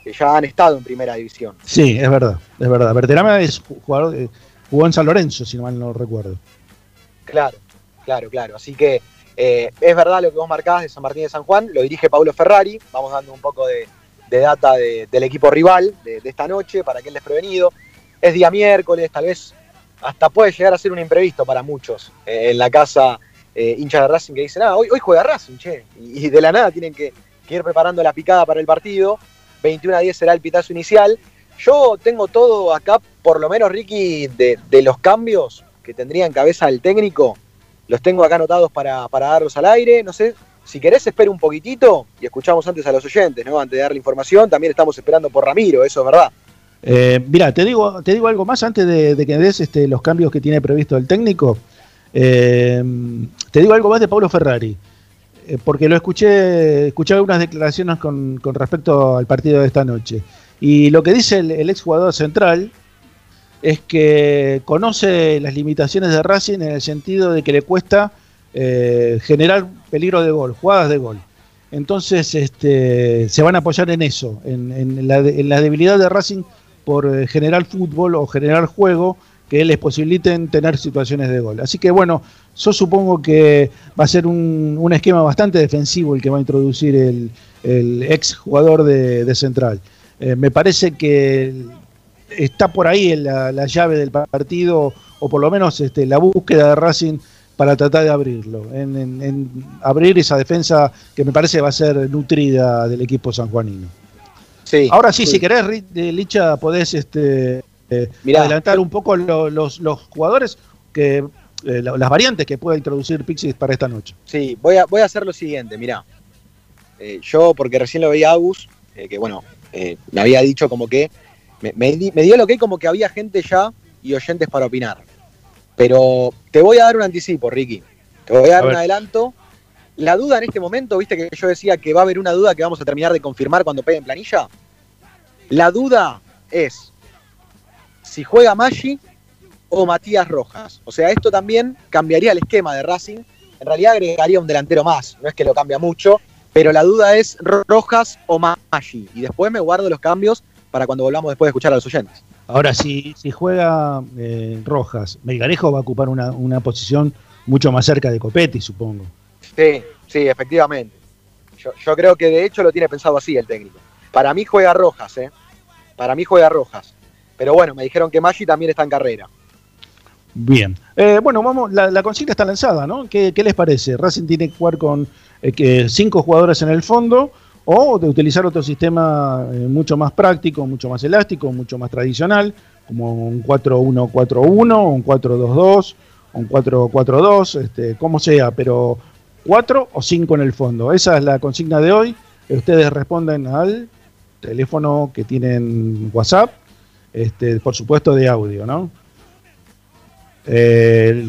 que ya han estado en primera división. Sí, es verdad, es verdad. Berterame es jugador, jugó en San Lorenzo, si no mal no recuerdo. Claro, claro, claro. Así que eh, es verdad lo que vos marcabas de San Martín de San Juan, lo dirige Paulo Ferrari, vamos dando un poco de, de data de- del equipo rival de, de esta noche para aquel desprevenido. Es día miércoles, tal vez hasta puede llegar a ser un imprevisto para muchos eh, en la casa eh, hincha de Racing que dicen, ah, hoy, hoy juega Racing, che. Y, y de la nada tienen que, que ir preparando la picada para el partido. 21 a 10 será el pitazo inicial. Yo tengo todo acá, por lo menos, Ricky, de, los cambios que tendría en cabeza el técnico. Los tengo acá anotados para, para darlos al aire. No sé, si querés, espera un poquitito y escuchamos antes a los oyentes, ¿no? Antes de dar la información. También estamos esperando por Ramiro, eso es verdad. Eh, mira, te digo, te digo algo más antes de, que des este, los cambios que tiene previsto el técnico. Eh, te digo algo más de Paulo Ferrari, eh, porque lo escuché, escuché algunas declaraciones con, con respecto al partido de esta noche. Y lo que dice el, el exjugador central es que conoce las limitaciones de Racing en el sentido de que le cuesta eh, generar peligro de gol, jugadas de gol. Entonces este, se van a apoyar en eso, en, la debilidad de Racing por eh, generar fútbol o generar juego que les posibiliten tener situaciones de gol. Así que bueno, yo supongo que va a ser un, un esquema bastante defensivo el que va a introducir el, el ex jugador de, de Central. Eh, me parece que está por ahí la, la llave del partido, o por lo menos este, la búsqueda de Racing para tratar de abrirlo, en, en- en abrir esa defensa que me parece va a ser nutrida del equipo sanjuanino. Sí. Ahora sí, si querés, eh, Licha, podés este, eh, Mirá. adelantar un poco lo- los, los jugadores, que eh, la- las variantes que pueda introducir Pixis para esta noche. Sí, voy a, voy a hacer lo siguiente, mirá. Eh, yo, porque recién lo veía a Agus, eh, que bueno, eh, me había dicho como que, me, me di- me dio lo que como que había gente ya y oyentes para opinar. Pero te voy a dar un anticipo, Ricky. Te voy a dar A un ver. adelanto. La duda en este momento, viste que yo decía que va a haber una duda que vamos a terminar de confirmar cuando peguen planilla. La duda es si juega Maggi o Matías Rojas. O sea, esto también cambiaría el esquema de Racing. En realidad agregaría un delantero más, no es que lo cambia mucho, pero la duda es Rojas o Maggi. Y después me guardo los cambios para cuando volvamos después de escuchar a los oyentes. Ahora, si, si juega eh, Rojas, Melgarejo va a ocupar una, una posición mucho más cerca de Copetti, supongo. Sí, sí, efectivamente. Yo, yo creo que de hecho lo tiene pensado así el técnico. Para mí juega Rojas, ¿eh? Para mí juega Rojas. Pero bueno, me dijeron que Maggi también está en carrera. Bien. Eh, bueno, vamos, la, la consigna está lanzada, ¿no? ¿Qué, qué les parece? ¿Racing tiene que jugar con eh, que cinco jugadores en el fondo o de utilizar otro sistema eh, mucho más práctico, mucho más elástico, mucho más tradicional, como un 4-1-4-1, un 4-2-2, un 4-4-2, este, como sea, pero cuatro o cinco en el fondo. Esa es la consigna de hoy. Ustedes responden al teléfono que tienen WhatsApp, este, por supuesto de audio, ¿no? Eh,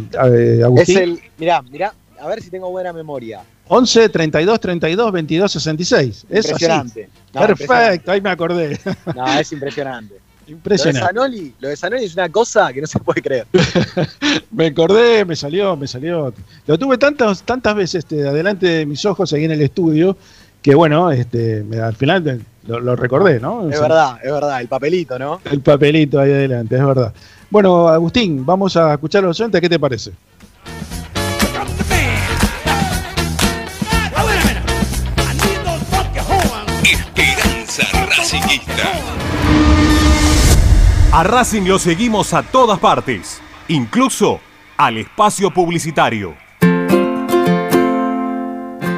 Es el. Mirá, mirá, a ver si tengo buena memoria. 11 32 32 22 66. Es así. Impresionante. No, Perfecto, ahí me acordé. impresionante. No, es impresionante. Lo de, Impresionante. Lo de Zanoli es una cosa que no se puede creer. Me acordé, me salió, me salió. Lo tuve tantas, tantas veces este, adelante de mis ojos ahí en el estudio que bueno, este, al final lo, lo recordé, ¿no? Es verdad, es verdad, el papelito, ¿no? El papelito ahí adelante, es verdad. Bueno, Agustín, vamos a escuchar a los oyentes, ¿qué te parece? Esperanza Racingista. A Racing lo seguimos a todas partes, incluso al espacio publicitario.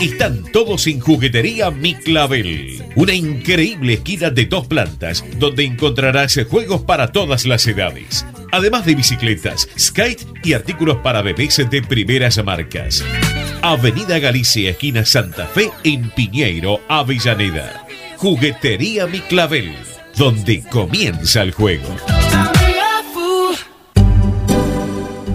Están todos en Juguetería Mi Clavel. Una increíble esquina de dos plantas donde encontrarás juegos para todas las edades. Además de bicicletas, skate y artículos para bebés de primeras marcas. Avenida Galicia, esquina Santa Fe, en Piñeiro, Avellaneda. Juguetería Mi Clavel, donde comienza el juego.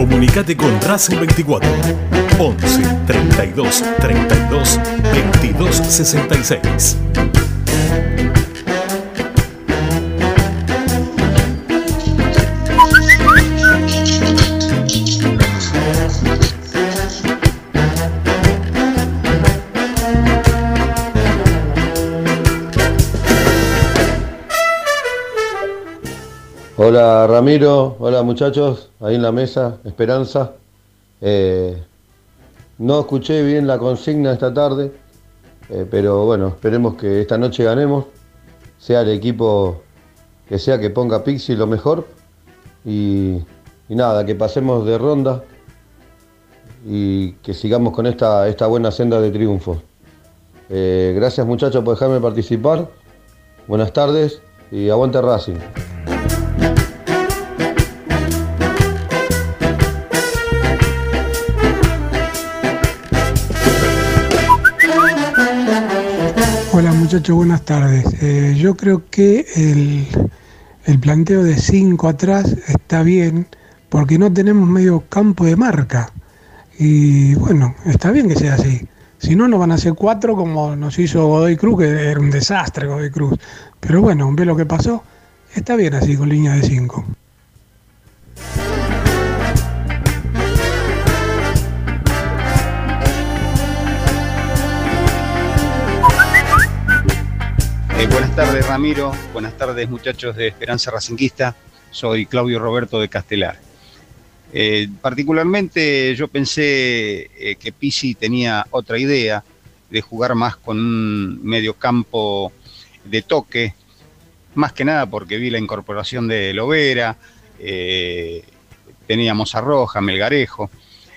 Comunicate con Racing 24 11 32 32 22 66. Hola Ramiro, hola muchachos, ahí en la mesa, Esperanza. Eh, no escuché bien la consigna esta tarde, eh, pero bueno, esperemos que esta noche ganemos, sea el equipo que sea que ponga Pixi lo mejor y, y nada, que pasemos de ronda y que sigamos con esta, esta buena senda de triunfo. Eh, gracias muchachos por dejarme participar, buenas tardes y aguante Racing. Muchachos, buenas tardes. Eh, yo creo que el, el planteo de 5 atrás está bien porque no tenemos medio campo de marca. Y bueno, está bien que sea así. Si no, nos van a hacer cuatro como nos hizo Godoy Cruz, que era un desastre Godoy Cruz. Pero bueno, ve lo que pasó. Está bien así con línea de 5. Eh, buenas tardes Ramiro, buenas tardes muchachos de Esperanza Racinguista, soy Claudio Roberto de Castelar. Eh, particularmente yo pensé eh, que Pisi tenía otra idea de jugar más con un medio campo de toque, más que nada porque vi la incorporación de Lovera, teníamos a Roja, Melgarejo,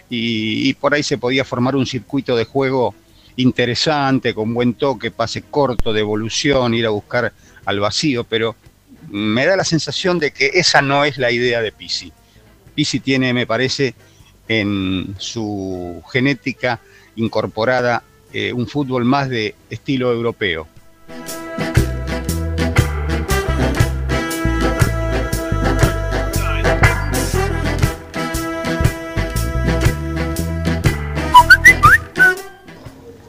y por ahí se podía formar un circuito de juego interesante, con buen toque, pase corto, de evolución, ir a buscar al vacío, pero me da la sensación de que esa no es la idea de Pisi. Pisi tiene, me parece, en su genética incorporada eh, un fútbol más de estilo europeo.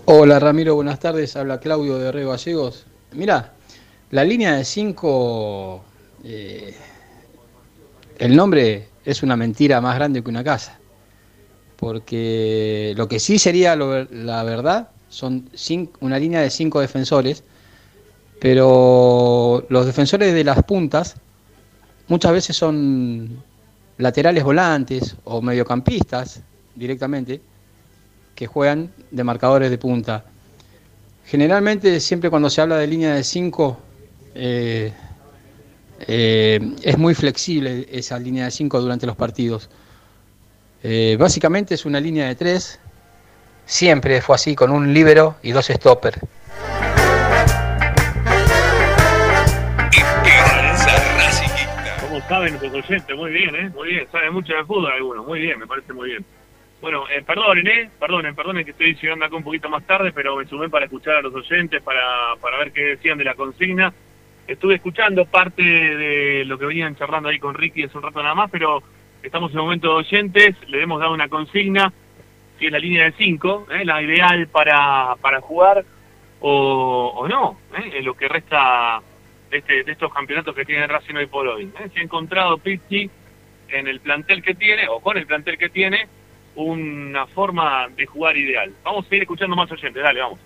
Hola Ramiro, buenas tardes. Habla Claudio de Rego Gallegos. Mira, la línea de 5, el nombre es una mentira más grande que una casa. Porque lo que sí sería lo- la verdad son cin- una línea de 5 defensores, pero los defensores de las puntas muchas veces son laterales volantes o mediocampistas directamente que juegan de marcadores de punta. Generalmente, siempre cuando se habla de línea de 5, es muy flexible esa línea de 5 durante los partidos. Eh, básicamente es una línea de 3, siempre fue así, con un líbero y dos stoppers. Como saben nuestros oyentes, muy bien, ¿eh? Muy bien, saben mucho de fútbol algunos, muy bien, me parece muy bien. Bueno, eh, perdonen, ¿eh? Perdonen, perdonen que estoy llegando acá un poquito más tarde, pero me sumé para escuchar a los oyentes, para, para ver qué decían de la consigna. Estuve escuchando parte de lo que venían charlando ahí con Ricky hace un rato nada más, pero estamos en el momento de oyentes, le hemos dado una consigna, si es la línea de 5, ¿eh? la ideal para, para jugar o, o no, ¿eh? en lo que resta de, este, de estos campeonatos que tiene Racing hoy por hoy. ¿eh? Si ha encontrado Pizzi en el plantel que tiene, o con el plantel que tiene, una forma de jugar ideal. Vamos a ir escuchando más oyentes, dale, vamos.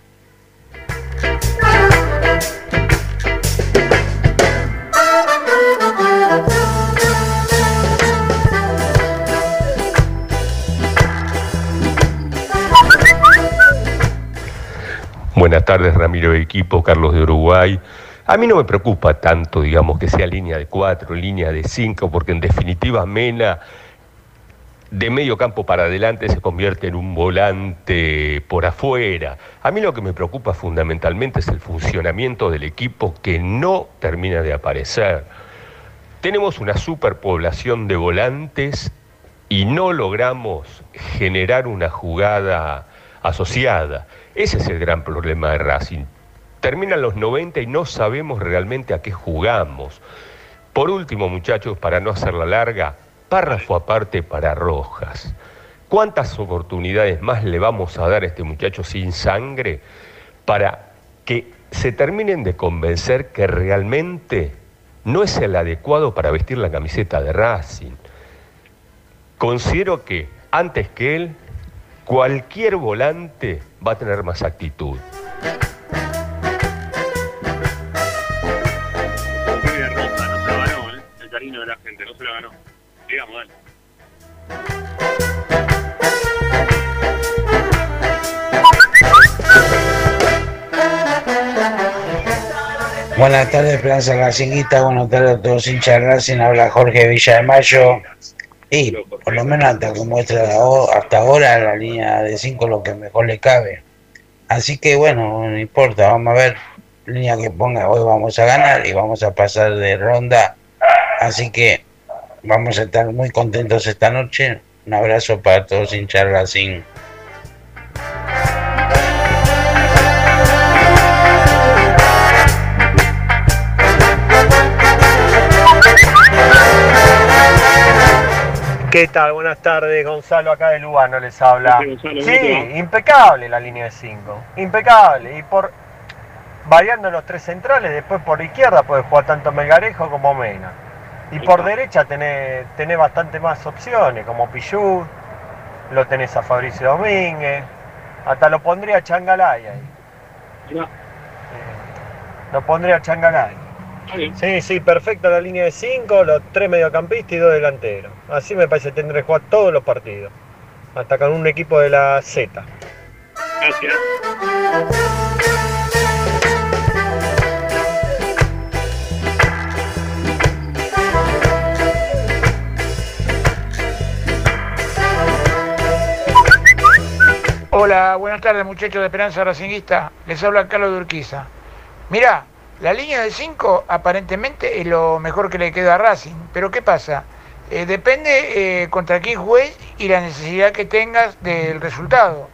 Buenas tardes, Ramiro de equipo, Carlos de Uruguay. A mí no me preocupa tanto, digamos, que sea línea de cuatro, línea de cinco, porque en definitiva Mena de medio campo para adelante se convierte en un volante por afuera. A mí lo que me preocupa fundamentalmente es el funcionamiento del equipo que no termina de aparecer. Tenemos una superpoblación de volantes y no logramos generar una jugada asociada. Ese es el gran problema de Racing. Terminan los 90 y no sabemos realmente a qué jugamos. Por último, muchachos, para no hacerla larga, párrafo aparte para Rojas. ¿Cuántas oportunidades más le vamos a dar a este muchacho sin sangre para que se terminen de convencer que realmente no es el adecuado para vestir la camiseta de Racing? Considero que antes que él, cualquier volante va a tener más actitud. ¿eh? El cariño de la gente, no se lo ganó. Buenas tardes, Esperanza Racinguista. Buenas tardes a todos hinchas Racing. Habla Jorge Villa de Mayo. Y por lo menos hasta que muestra hasta ahora la línea de 5 lo que mejor le cabe. Así que bueno, no importa, vamos a ver. Línea que ponga, hoy vamos a ganar y vamos a pasar de ronda. Así que vamos a estar muy contentos esta noche. Un abrazo para todos hinchas de Racing. ¿Qué tal? Buenas tardes, Gonzalo acá de Lugano les habla. Sí, impecable la línea de 5, impecable. Y por variando los tres centrales, después por izquierda puedes jugar tanto Melgarejo como Mena. Y por derecha tenés, tenés bastante más opciones, como Pichú, lo tenés a Fabricio Domínguez, hasta lo pondría a Changalay ahí. Mirá. Lo pondría a Changalay. Sí, sí, perfecta la línea de 5, los tres mediocampistas y dos delanteros. Así me parece que tendré que jugar todos los partidos. Hasta con un equipo de la Z. Gracias. Hola, buenas tardes muchachos de Esperanza Racinguista. Les habla Carlos de Urquiza. Mirá, la línea de 5 aparentemente es lo mejor que le queda a Racing. Pero ¿qué pasa? Eh, depende eh, contra quién juegues y la necesidad que tengas del resultado.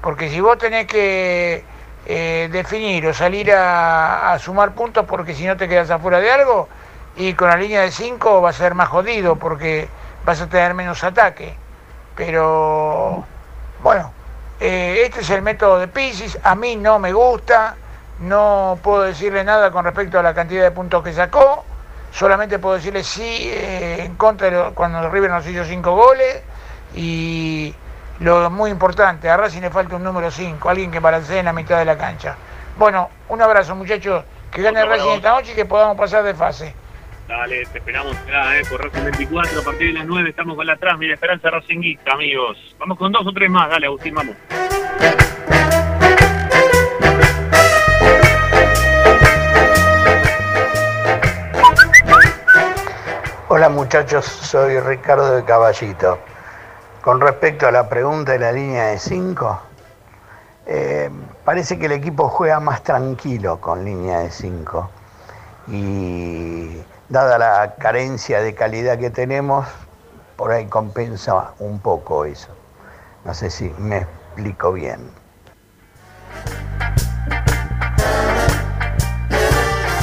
Porque si vos tenés que eh, definir o salir a, sumar puntos porque si no te quedas afuera de algo, y con la línea de 5 va a ser más jodido porque vas a tener menos ataque. Pero bueno, eh, este es el método de Pisces, a mí no me gusta, no puedo decirle nada con respecto a la cantidad de puntos que sacó, solamente puedo decirle sí eh, en contra de lo- cuando River nos hizo cinco goles y lo muy importante, a Racing le falta un número 5, alguien que balancee en la mitad de la cancha. Bueno, un abrazo muchachos, que gane Racing esta noche y que podamos pasar de fase. Dale, te esperamos acá, eh, por Racing 24, a partir de las 9 estamos con la atrás, mira, Esperanza Racinguista, amigos. Vamos con dos o tres más, dale, Agustín, vamos. Hola muchachos, soy Ricardo de Caballito. Con respecto a la pregunta de la línea de 5, parece que el equipo juega más tranquilo con línea de 5. Y dada la carencia de calidad que tenemos, por ahí compensa un poco eso. No sé si me explico bien.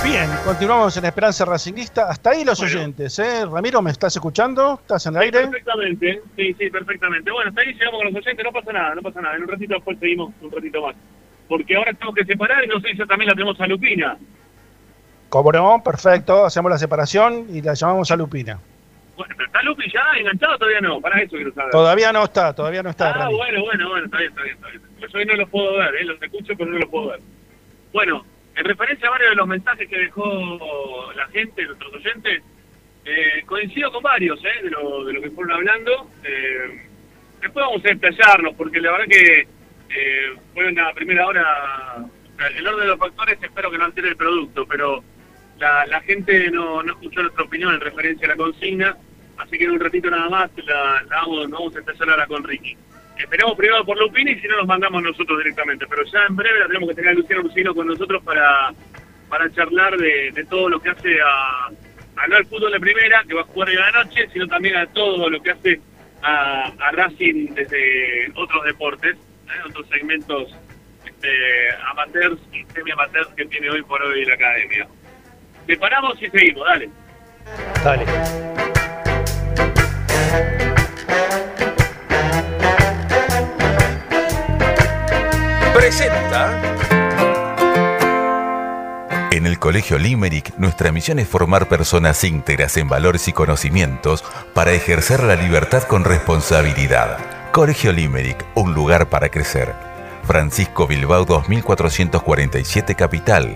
Bien, continuamos en Esperanza Racinguista. Hasta ahí los oyentes, ¿eh? Ramiro, ¿me estás escuchando? ¿Estás en el aire? Perfectamente, sí, sí, perfectamente. Bueno, hasta ahí llegamos con los oyentes, no pasa nada, no pasa nada. En un ratito después seguimos un ratito más. Porque ahora tenemos que separar y no sé si ya también la tenemos a Lupina. Como no, perfecto. Hacemos la separación y la llamamos a Lupina. Bueno, pero ¿está Lupi ya enganchado todavía no? Para eso quiero saber. Todavía no está, todavía no está. Ah, bueno, bueno, bueno, está bien, está bien, está bien. Pues hoy no los puedo ver, ¿eh? los escucho, pero no los puedo ver. Bueno, en referencia a varios de los mensajes que dejó la gente, nuestros oyentes, eh, coincido con varios ¿eh? de, lo, de lo que fueron hablando. Eh, después vamos a detallarnos, porque la verdad que eh, fue una primera hora. El orden de los factores espero que no altere el producto, pero la, la gente no, no escuchó nuestra opinión en referencia a la consigna, así que en un ratito nada más la, la vamos, vamos a empezar ahora con Ricky. Esperemos primero por Lupini y si no nos mandamos nosotros directamente, pero ya en breve la tenemos que tener a Luciano Lucino con nosotros para, para charlar de, todo lo que hace a, a no al fútbol de primera, que va a jugar hoy a la noche, sino también a todo lo que hace a, a Racing desde otros deportes, ¿eh? otros segmentos este, amateurs y semi-amateurs que tiene hoy por hoy la academia. Te paramos y seguimos, dale. Dale. Presenta. En el Colegio Limerick, nuestra misión es formar personas íntegras en valores y conocimientos para ejercer la libertad con responsabilidad. Colegio Limerick, un lugar para crecer. Francisco Bilbao 2447 Capital.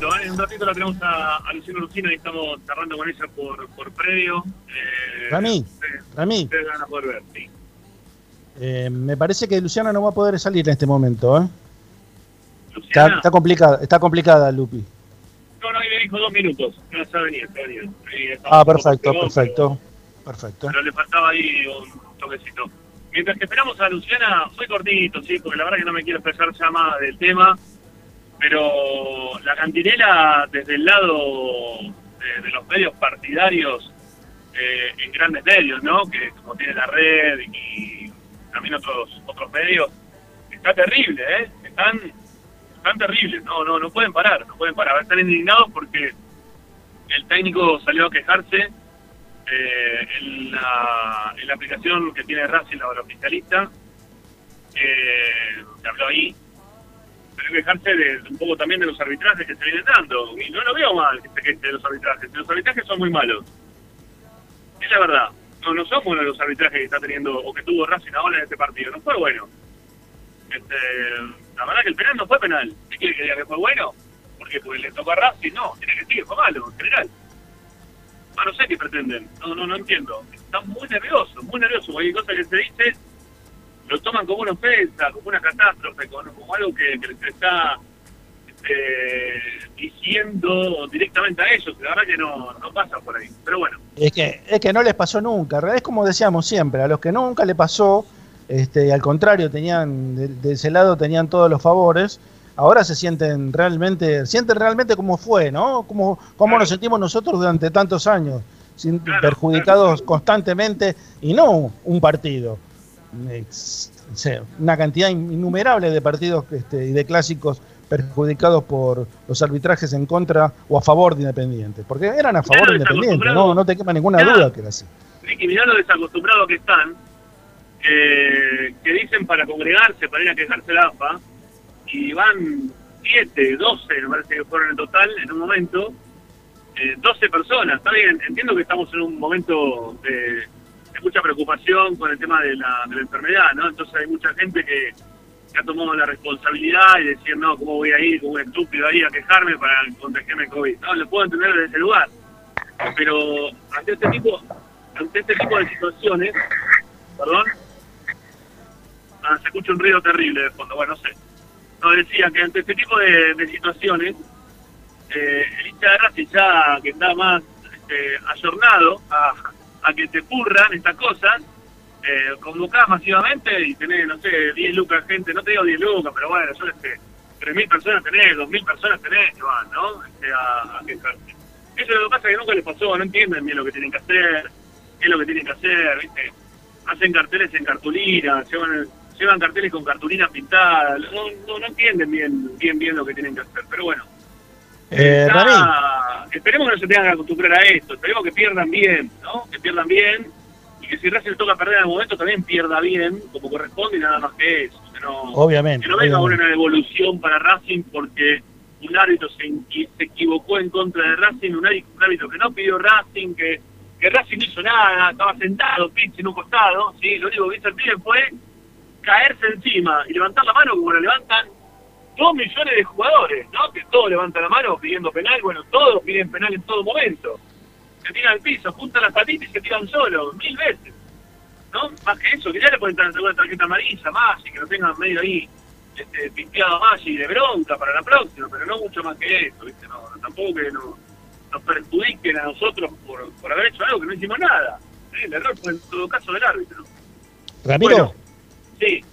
Ratito, ¿eh? en un ratito la tenemos a, a Luciano Lucina y estamos cerrando con ella por, por previo. Eh, Rami, ustedes- Rami. Ustedes van a poder ver, sí. Eh, me parece que Luciana no va a poder salir en este momento. ¿eh? Está, complicada, está complicada, Lupi. no, no, ahí me dijo dos minutos. No, Ah, poco perfecto, pegados, perfecto. Perfecto. Pero le faltaba ahí un toquecito. Mientras que esperamos a Luciana, fue cortito, sí, porque la verdad que no me quiero expresar ya más del tema. Pero la cantinela, desde el lado de, los medios partidarios, eh, en grandes medios, ¿no? Que como tiene la red y también otros otros medios, está terrible, ¿eh? Están, están terribles, no, no, no pueden parar, no pueden parar. Están indignados porque el técnico salió a quejarse eh, en, la, en la aplicación que tiene Racing, la oficialista, eh, que habló ahí, pero quejarse de, un poco también de los arbitrajes que se vienen dando. Y no lo veo mal que de los arbitrajes. Los arbitrajes son muy malos. Es la verdad. No, no son buenos los arbitrajes que está teniendo o que tuvo Racing ahora en este partido. No fue bueno. Este, la verdad que el penal no fue penal. ¿Qué quiere que diga que fue bueno? Porque pues le tocó a Racing, no. Tiene que decir que fue malo, en general. Ah, no sé qué pretenden. No, no, no entiendo. Están muy nerviosos, muy nerviosos. Cualquier cosa que se dice lo toman como una ofensa, como una catástrofe, como, como algo que, que les está este, diciendo directamente a ellos. La verdad que no, no pasa por ahí. Pero bueno, Es que, es que no les pasó nunca. Es como decíamos siempre, a los que nunca le pasó, este, al contrario, tenían de, de ese lado tenían todos los favores. Ahora se sienten realmente, sienten realmente como fue, ¿no? Como, como nos sentimos nosotros durante tantos años, sin- perjudicados constantemente y no un partido. Una cantidad innumerable de partidos este, y de clásicos perjudicados por los arbitrajes en contra o a favor de Independiente. Porque eran a favor de Independiente, desacostumbrado. no, no te quema ninguna duda que era así. Ricky, mirá lo desacostumbrados que están, eh, que dicen para congregarse, para ir a quejarse la AFA, y van 7, 12, me parece que fueron en total en un momento, eh, 12 personas. Está bien, entiendo que estamos en un momento de mucha preocupación con el tema de la, de la enfermedad, ¿no? Entonces hay mucha gente que, ha tomado la responsabilidad y decir, no, ¿cómo voy a ir como un estúpido ahí a quejarme para contagiarme COVID? No, lo puedo entender desde ese lugar. Pero ante este tipo, ante este tipo de situaciones, perdón, ah, se escucha un ruido terrible de fondo, bueno, no sé. No, decía que ante este tipo de, de situaciones, eh, el hincha de Racing ya que está más este, ayornado a, a que te ocurran estas cosas, eh, convocás masivamente y tenés, no sé, 10 lucas gente, no te digo 10 lucas, pero bueno, yo sé, 3.000 personas tenés, 2.000 personas tenés que van, ¿no? Este, a, a quejarse. Eso es lo que pasa que nunca les pasó, no entienden bien lo que tienen que hacer, qué es lo que tienen que hacer, ¿viste? Hacen carteles en cartulina, llevan, llevan carteles con cartulina pintada, no, no, no entienden bien, bien, bien lo que tienen que hacer, pero bueno. Eh, esperemos que no se tengan que acostumbrar a esto, esperemos que pierdan bien, ¿no? Que pierdan bien y que si Racing toca perder en algún momento también pierda bien, como corresponde y nada más que eso. Que no, Obviamente, Que no venga obviamente. una evolución para Racing porque un árbitro se, se equivocó en contra de Racing, un árbitro, que no pidió Racing, que, que Racing no hizo nada, estaba sentado, pinche en un costado, ¿sí? Lo único que hizo el pibe fue caerse encima y levantar la mano como lo levantan dos millones de jugadores, ¿no? Que todos levantan la mano pidiendo penal, bueno, todos piden penal en todo momento. Se tiran al piso, juntan las patitas y se tiran solos, mil veces. ¿No? Más que eso, que ya le pueden dar una tarjeta amarilla más y que lo tengan medio ahí este, pinteado más y de bronca para la próxima, pero no mucho más que eso, ¿viste? No, tampoco que no- nos perjudiquen a nosotros por, por haber hecho algo que no hicimos nada. ¿sí? El error fue en todo caso del árbitro. Ramiro, Bueno. Sí,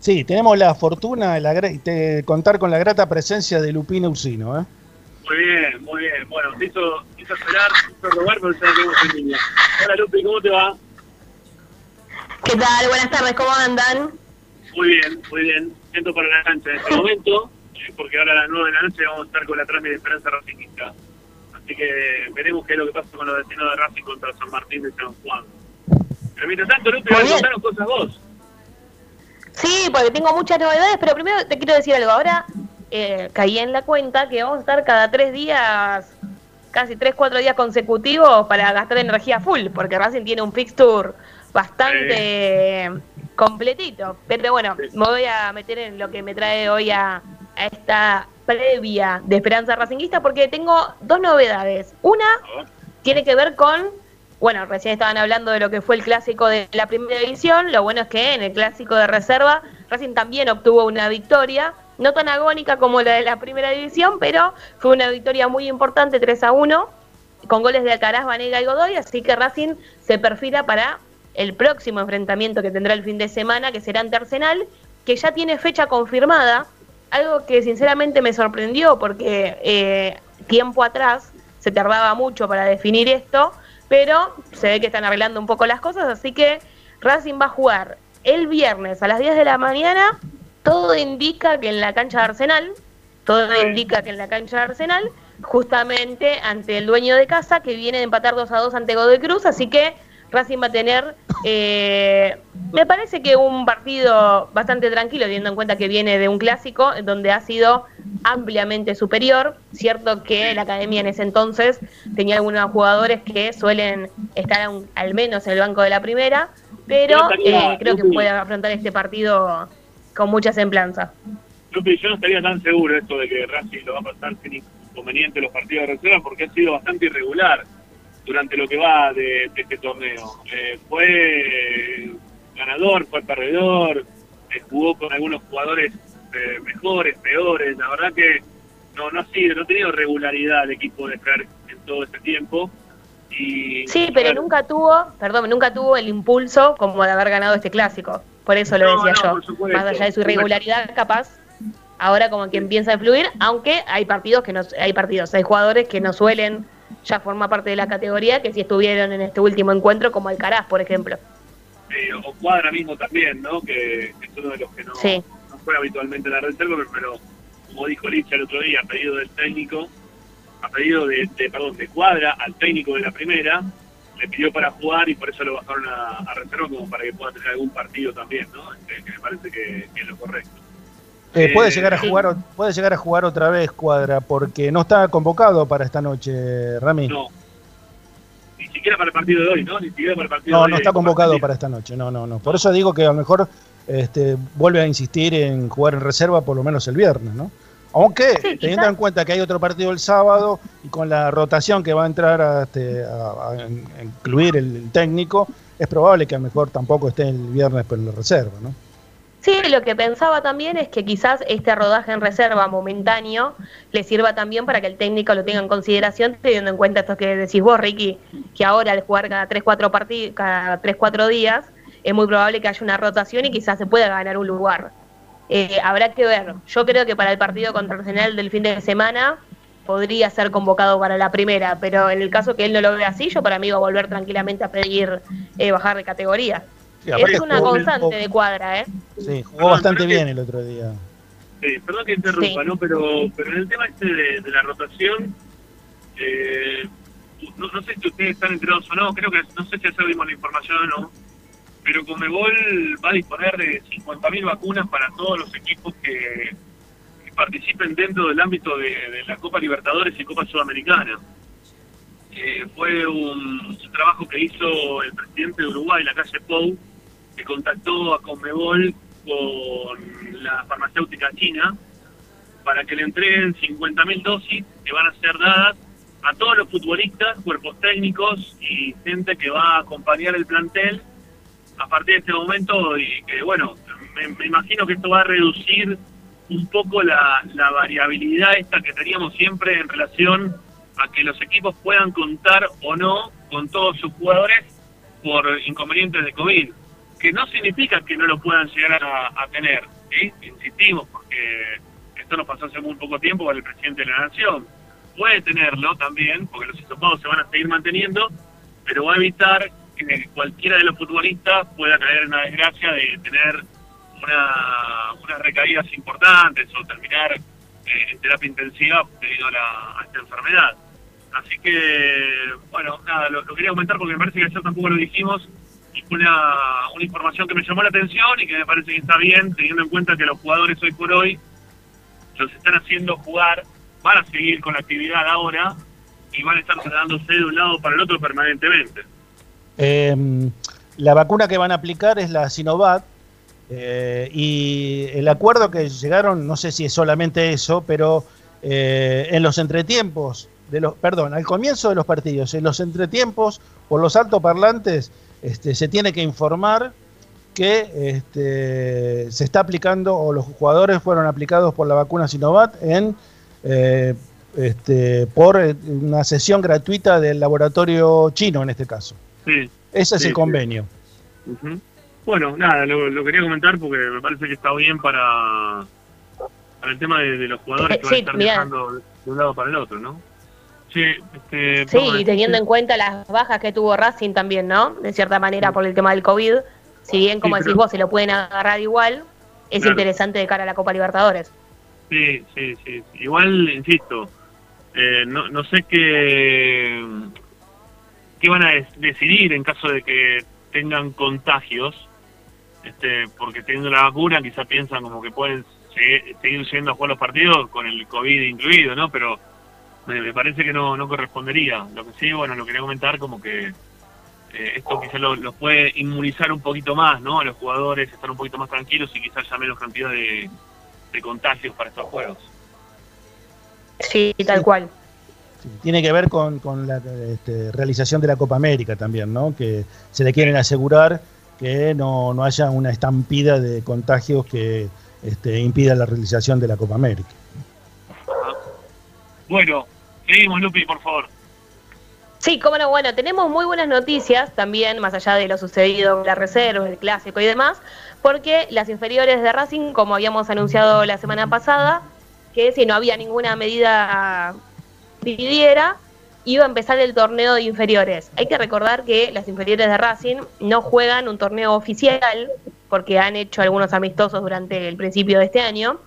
sí, tenemos la fortuna la gra- de contar con la grata presencia de Lupina Ursino, ¿eh? Muy bien, muy bien. Bueno, te hizo, te hizo esperar, te hizo robar, pero ya lo tenemos en línea. Hola Lupi, ¿cómo te va? ¿Qué tal? Buenas tardes, ¿cómo andan? Muy bien, muy bien. Siento para la cancha en este momento, eh, porque ahora a las 9 de la noche vamos a estar con la trámite de Esperanza Racingista. Así que veremos qué es lo que pasa con los destinos de Racing contra San Martín de San Juan. Pero mientras tanto, Lupi, contarnos cosas vos. Sí, porque tengo muchas novedades, pero primero te quiero decir algo. Ahora eh, caí en la cuenta que vamos a estar cada tres días, casi tres, cuatro días consecutivos para gastar energía full, porque Racing tiene un fixture bastante completito. Pero bueno, me voy a meter en lo que me trae hoy a, a esta previa de Esperanza Racinguista, porque tengo dos novedades. Una tiene que ver con, bueno, recién estaban hablando de lo que fue el clásico de la primera división, lo bueno es que en el clásico de reserva Racing también obtuvo una victoria, no tan agónica como la de la primera división, pero fue una victoria muy importante, 3 a 1, con goles de Alcaraz, Vanega y Godoy, así que Racing se perfila para el próximo enfrentamiento que tendrá el fin de semana, que será ante Arsenal, que ya tiene fecha confirmada, algo que sinceramente me sorprendió porque eh, tiempo atrás se tardaba mucho para definir esto, pero se ve que están arreglando un poco las cosas, así que Racing va a jugar el viernes a las 10 de la mañana, todo indica que en la cancha de Arsenal, todo indica que en la cancha de Arsenal, justamente ante el dueño de casa que viene de empatar 2 a 2 ante Godoy Cruz, así que Racing va a tener, eh, me parece que un partido bastante tranquilo, teniendo en cuenta que viene de un clásico, en donde ha sido ampliamente superior. Cierto que la academia en ese entonces tenía algunos jugadores que suelen estar un- al menos en el banco de la primera, pero eh, creo que puede afrontar este partido con mucha semblanza. Lupi, yo no estaría tan seguro esto de que Racing lo va a pasar sin inconveniente los partidos de reserva porque ha sido bastante irregular durante lo que va de, de este torneo. Eh, fue ganador, fue perdedor, eh, jugó con algunos jugadores eh, mejores, peores. La verdad que no, no ha sido, no ha tenido regularidad el equipo de Fer en todo este tiempo. Y, Sí, pero nunca tuvo, perdón, nunca tuvo el impulso como de haber ganado este clásico. Por eso lo No, decía no, yo. Más allá de su irregularidad, capaz, ahora como que empieza a influir, aunque hay partidos que no, hay partidos, hay jugadores que no suelen ya formar parte de la categoría, que sí estuvieron en este último encuentro, como Alcaraz, por ejemplo. eh, o Cuadra mismo también, ¿no? Que es uno de los que no, Sí. no juega habitualmente en la reserva, pero, pero como dijo Licha el otro día, a pedido del técnico, a pedido de, de, perdón, de Cuadra al técnico de la primera, le pidió para jugar y por eso lo bajaron a, a reserva como para que pueda tener algún partido también, ¿no? Este, que me parece que, que es lo correcto. Eh, puede Eh, llegar a jugar puede llegar a jugar otra vez Cuadra porque no está convocado para esta noche, Rami. No. Ni siquiera para el partido de hoy, ¿no? Ni siquiera para el partido No, de hoy. no está convocado para esta noche. No, no, no. Por eso digo que a lo mejor este, vuelve a insistir en jugar en reserva por lo menos el viernes, ¿no? Aunque teniendo en cuenta que hay otro partido el sábado y con la rotación que va a entrar a, este, a- a in- a incluir el, el técnico, es probable que a lo mejor tampoco esté el viernes por la reserva, ¿no? Sí, lo que pensaba también es que quizás este rodaje en reserva momentáneo le sirva también para que el técnico lo tenga en consideración, teniendo en cuenta esto que decís vos, Ricky, que ahora al jugar cada 3-4 partidos, cada 3-4 días, es muy probable que haya una rotación y quizás se pueda ganar un lugar. Eh, habrá que ver. Yo creo que para el partido contra Arsenal del fin de semana podría ser convocado para la primera, pero en el caso que él no lo vea así, yo para mí va a volver tranquilamente a pedir eh, bajar de categoría. Sí, es una constante de cuadra, ¿eh? Sí, jugó bastante bien el otro día. Sí, perdón que interrumpa, Sí. ¿no? Pero, pero en el tema este de, de la rotación, eh, no, no sé si ustedes están enterados o no, creo que no sé si ayer dimos la información o no, pero Comebol va a disponer de 50.000 vacunas para todos los equipos que, que participen dentro del ámbito de, de la Copa Libertadores y Copa Sudamericana. Eh, fue un, trabajo que hizo el presidente de Uruguay, la calle Pou, que contactó a Conmebol con la farmacéutica china para que le entreguen 50.000 dosis que van a ser dadas a todos los futbolistas, cuerpos técnicos y gente que va a acompañar el plantel a partir de este momento y que bueno, me, me imagino que esto va a reducir un poco la, la variabilidad esta que teníamos siempre en relación a que los equipos puedan contar o no con todos sus jugadores por inconvenientes de COVID, que no significa que no lo puedan llegar a, tener, ¿sí? insistimos, porque esto nos pasó hace muy poco tiempo con el presidente de la Nación. Puede tenerlo también, porque los hisopados se van a seguir manteniendo, pero va a evitar que cualquiera de los futbolistas pueda caer en una desgracia de tener una, unas recaídas importantes o terminar eh, en terapia intensiva debido a, la, a esta enfermedad. Así que, bueno, nada, lo, quería comentar porque me parece que ayer tampoco lo dijimos y fue una, una información que me llamó la atención y que me parece que está bien, teniendo en cuenta que los jugadores hoy por hoy los están haciendo jugar, van a seguir con la actividad ahora y van a estar trasladándose de un lado para el otro permanentemente. Eh, la vacuna que van a aplicar es la Sinovac. eh, y el acuerdo que llegaron, no sé si es solamente eso, pero eh, en los entretiempos, de los, perdón, al comienzo de los partidos, en los entretiempos, por los altoparlantes, este, se tiene que informar que este, se está aplicando o los jugadores fueron aplicados por la vacuna Sinovac en eh, este, por eh, una sesión gratuita del laboratorio chino en este caso. Sí. Ese es Sí, el sí. convenio. Bueno, nada, lo, lo quería comentar porque me parece que está bien para, para el tema de, de los jugadores Eh, que van a estar mirá. viajando de un lado para el otro, ¿no? Sí, este, Sí, y teniendo en cuenta las bajas que tuvo Racing también, ¿no? De cierta manera por el tema del COVID. Si bien, como Sí, decís pero- vos, se lo pueden agarrar igual, es Claro. interesante de cara a la Copa Libertadores. Sí, sí, sí. Igual, insisto, eh, no, no sé qué, qué van a decidir en caso de que tengan contagios, este, porque teniendo la vacuna quizá piensan como que pueden se- seguir yendo a jugar los partidos con el COVID incluido, ¿no? Pero me, me parece que no, no correspondería. Lo que sí, bueno, lo quería comentar como que eh, esto quizás lo- los puede inmunizar un poquito más, ¿no? A los jugadores, estar un poquito más tranquilos y quizás haya menos cantidad de, de contagios para estos juegos. Sí, tal cual. Tiene que ver con, con la este, realización de la Copa América también, ¿no? Que se le quieren asegurar que no, no haya una estampida de contagios que este, impida la realización de la Copa América. Bueno, seguimos, Lupi, por favor. Sí, cómo no, bueno, tenemos muy buenas noticias también, más allá de lo sucedido en la reserva, el clásico y demás, porque las inferiores de Racing, como habíamos anunciado la semana pasada, que si no había ninguna medida dividiera, iba a empezar el torneo de inferiores. Hay que recordar que las inferiores de Racing no juegan un torneo oficial, porque han hecho algunos amistosos durante el principio de este año.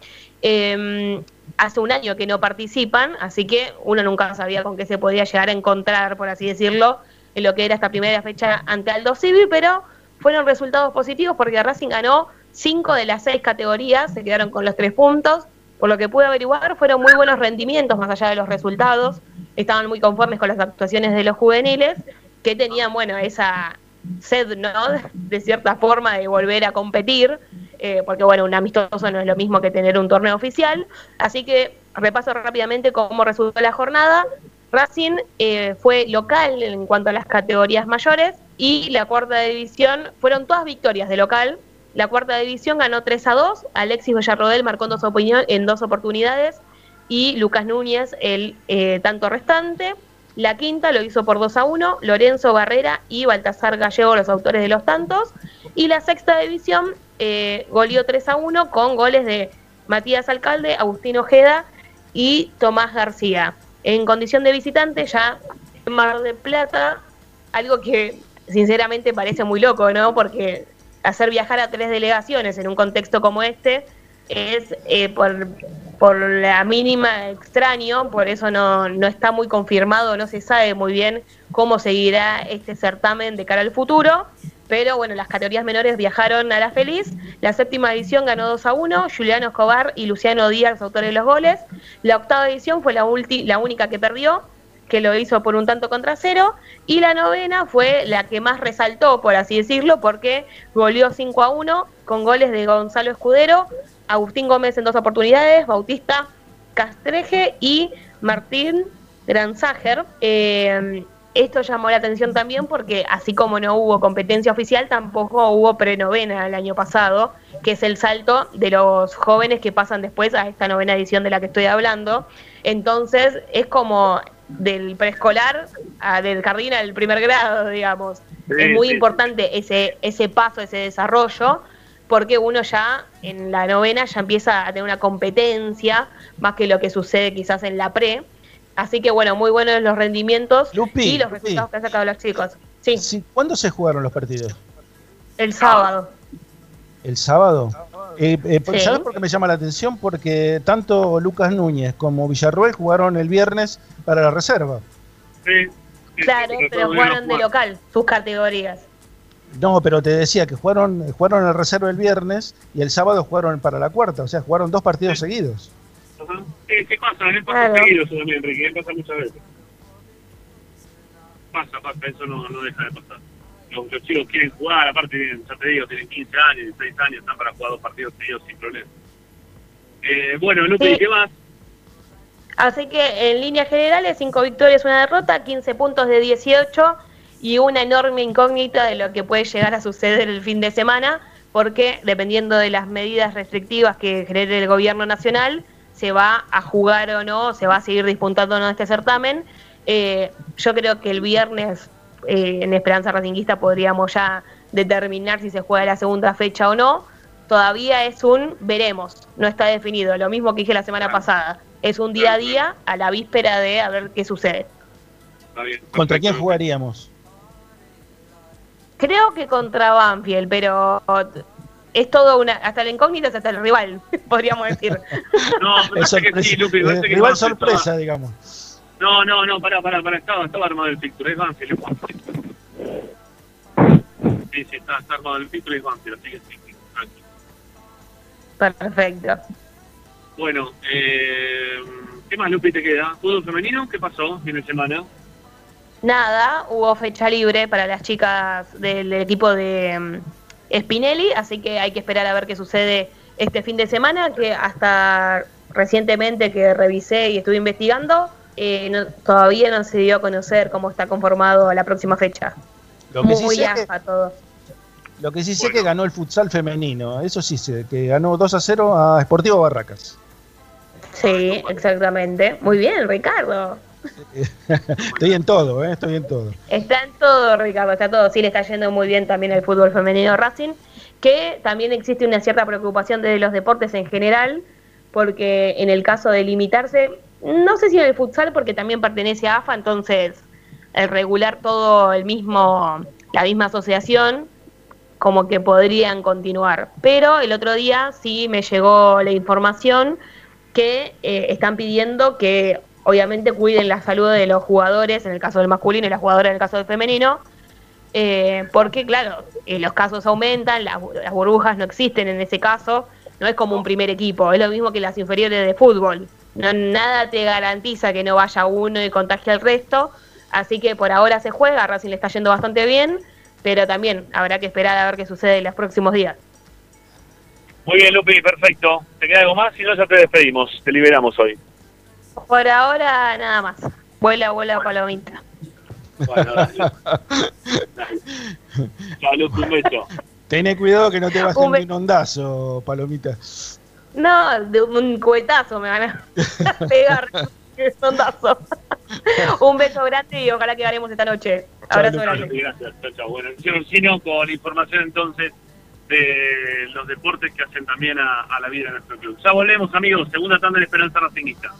Eh, hace un año que no participan, así que uno nunca sabía con qué se podía llegar a encontrar, por así decirlo, en lo que era esta primera fecha ante Aldo Civi, pero fueron resultados positivos porque Racing ganó cinco de las seis categorías, se quedaron con los tres puntos. Por lo que pude averiguar, fueron muy buenos rendimientos más allá de los resultados. Estaban muy conformes con las actuaciones de los juveniles, que tenían, bueno, esa sed, ¿no? De cierta forma de volver a competir, eh, porque, bueno, un amistoso no es lo mismo que tener un torneo oficial. Así que repaso rápidamente cómo resultó la jornada. Racing eh, fue local en cuanto a las categorías mayores y la cuarta división fueron todas victorias de local. La cuarta división ganó 3 a 2. Alexis Villarrodel marcó dos, en dos oportunidades y Lucas Núñez el eh, tanto restante. La quinta lo hizo por 2 a 1. Lorenzo Barrera y Baltasar Gallego, los autores de los tantos. Y la sexta división eh, goleó 3 a 1 con goles de Matías Alcalde, Agustín Ojeda y Tomás García. En condición de visitante, ya en Mar del Plata, algo que sinceramente parece muy loco, ¿no? Porque hacer viajar a tres delegaciones en un contexto como este es eh, por, por la mínima extraño, por eso no, no está muy confirmado, no se sabe muy bien cómo seguirá este certamen de cara al futuro. Pero bueno, las categorías menores viajaron a la feliz. La séptima edición ganó 2 a 1, Juliano Escobar y Luciano Díaz, autores de los goles. La octava edición fue la, única que perdió, que lo hizo por un tanto contra cero. Y la novena fue la que más resaltó, por así decirlo, porque goleó 5 a 1 con goles de Gonzalo Escudero, Agustín Gómez en dos oportunidades, Bautista Castreje y Martín Granzager. Eh, esto llamó la atención también porque así como no hubo competencia oficial, tampoco hubo prenovena el año pasado, que es el salto de los jóvenes que pasan después a esta novena edición de la que estoy hablando. Entonces es como del preescolar a del jardín al primer grado, digamos. Sí, es muy sí, importante ese, ese paso, ese desarrollo, porque uno ya en la novena ya empieza a tener una competencia, más que lo que sucede quizás en la pre. Así que bueno, muy buenos los rendimientos Lupi, y los Lupi. resultados que han sacado los chicos. Sí, ¿Cuándo se jugaron los partidos? el sábado. ¿El sábado? Eh, eh, Sí. ¿Sabes por qué me llama la atención? Porque tanto Lucas Núñez como Villarruel jugaron el viernes para la reserva. Sí. Claro, pero jugaron de local, sus categorías. No, pero te decía que jugaron, jugaron la reserva el viernes y el sábado jugaron para la cuarta, o sea, jugaron dos partidos seguidos. Ajá. Sí pasa, pasa Claro. seguido eso también, Enrique, me pasa muchas veces. Pasa, pasa, eso no, no deja de pasar. Los, los chicos quieren jugar, aparte, ya te digo, tienen 15 años, 16 años, están para jugar dos partidos seguidos sin problema. Eh, bueno, Lupe, Sí. ¿qué más? Así que en líneas generales, 5 victorias, una derrota, 15 puntos de 18 y una enorme incógnita de lo que puede llegar a suceder el fin de semana, porque dependiendo de las medidas restrictivas que genere el gobierno nacional, se va a jugar o no, se va a seguir disputando o no este certamen. Eh, yo creo que el viernes eh, en Esperanza Racinguista podríamos ya determinar si se juega la segunda fecha o no. Todavía es un veremos, no está definido. Lo mismo que dije la semana pasada. Es un día a día a la víspera de a ver qué sucede. ¿Contra quién jugaríamos? Creo que contra Banfield, pero es todo una. Hasta la incógnita es hasta el rival, podríamos decir. No, me Es parece que sí, me parece eh, que rival sorpresa, estaba- digamos. No, no, no, pará, pará, pará, estaba, estaba armado el picture, es Banfield. Sí, sí, está, está armado el picture, es Banfield, así que sí, sí, tranquilo. Perfecto. Bueno, eh, ¿qué más, Lupi, te queda? ¿Fútbol femenino? ¿Qué pasó fin de semana? Nada, hubo fecha libre para las chicas del equipo de Spinelli, así que hay que esperar a ver qué sucede este fin de semana, que hasta recientemente que revisé y estuve investigando, eh, no- todavía no se dio a conocer cómo está conformado la próxima fecha. Lo que sí Muy sé afa todo. Lo que sí sé que ganó el futsal femenino, eso sí sé, que ganó 2 a 0 a Sportivo Barracas. Sí, exactamente. Muy bien, Ricardo. Estoy en todo, ¿eh? estoy en todo. Está en todo, Ricardo, está todo. Sí, le está yendo muy bien también el fútbol femenino Racing, que también existe una cierta preocupación de los deportes en general, porque en el caso de limitarse, no sé si en el futsal, porque también pertenece a AFA, entonces el regular todo el mismo, la misma asociación, como que podrían continuar. Pero el otro día sí me llegó la información que eh, están pidiendo que obviamente cuiden la salud de los jugadores, en el caso del masculino y las jugadoras en el caso del femenino, eh, porque claro, eh, los casos aumentan, las, bu- las burbujas no existen en ese caso, no es como un primer equipo, es lo mismo que las inferiores de fútbol, no, nada te garantiza que no vaya uno y contagie al resto, así que por ahora se juega, Racing le está yendo bastante bien, pero también habrá que esperar a ver qué sucede en los próximos días. Muy bien, Lupi, perfecto. ¿Te queda algo más? Si no, ya te despedimos. Te liberamos hoy. Por ahora nada más, vuela, vuela palomita. Bueno, dale. Dale. Lupi, un beso. Tené cuidado que no te bajen Un un ondazo, palomita. No, de un cuetazo me van a pegar. Qué sondazo. un beso grande y ojalá que ganemos esta noche. Abrazo Chao, grande. Gracias, chao, chao. Bueno, hicieron sino con información entonces de los deportes que hacen también a, a la vida de nuestro club. Ya volvemos, amigos. Segunda tanda de Esperanza Racingista.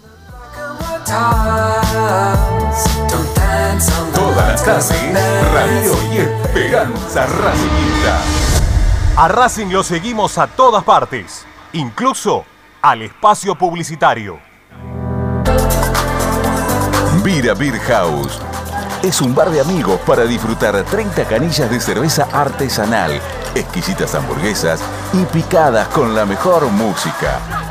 Todas las Radio y Esperanza Racingista. A Racing lo seguimos a todas partes. incluso al espacio publicitario. Vira Beer House. Es un bar de amigos para disfrutar 30 canillas de cerveza artesanal, exquisitas hamburguesas y picadas con la mejor música.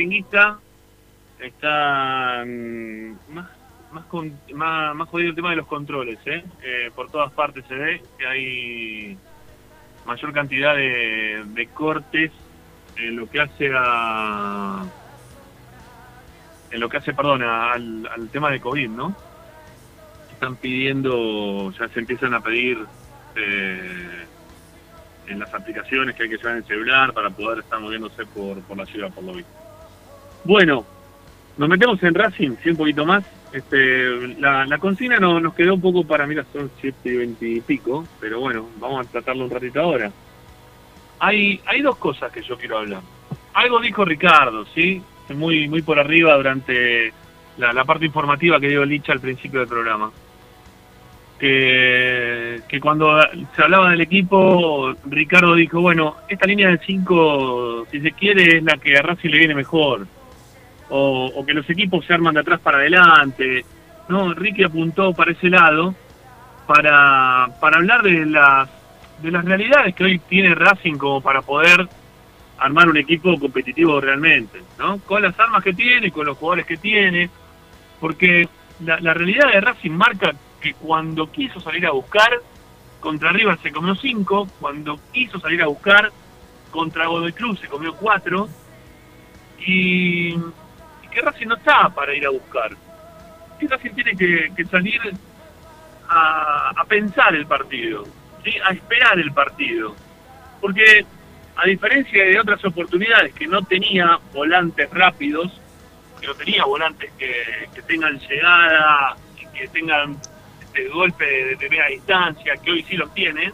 Racinguista. Está mm, más, más, con- más, jodido el tema de los controles, ¿eh? Eh, Por todas partes se ve que hay mayor cantidad de, cortes en lo que hace a en lo que hace, perdón, al tema de COVID, ¿no? Están pidiendo, ya se empiezan a pedir eh, en las aplicaciones que hay que llevar en el celular para poder estar moviéndose por, por la ciudad, por lo visto. Bueno, nos metemos en Racing, sí, un poquito más. Este, la, la consigna no, nos quedó un poco para, mira, son 7 y 20 y pico, pero bueno, vamos a tratarlo un ratito ahora. Hay, hay dos cosas que yo quiero hablar. Algo dijo Ricardo, ¿sí? Muy, muy por arriba durante la, parte informativa que dio Licha al principio del programa. Que, que cuando se hablaba del equipo, Ricardo dijo, bueno, esta línea de 5, si se quiere, es la que a Racing le viene mejor. O, que los equipos se arman de atrás para adelante. No, Ricky apuntó para ese lado para, para hablar de las, de las realidades que hoy tiene Racing como para poder armar un equipo competitivo realmente, ¿no? Con las armas que tiene, con los jugadores que tiene, porque la, realidad de Racing marca que cuando quiso salir a buscar, contra River se comió 5, cuando quiso salir a buscar, contra Godoy Cruz se comió 4, y, y que Racing no está para ir a buscar. Y Racing tiene que, que salir a, pensar el partido, a esperar el partido. Porque a diferencia de otras oportunidades que no tenía volantes rápidos, que no tenía volantes que, que tengan llegada y que tengan este golpe de, de media distancia, que hoy sí los tiene,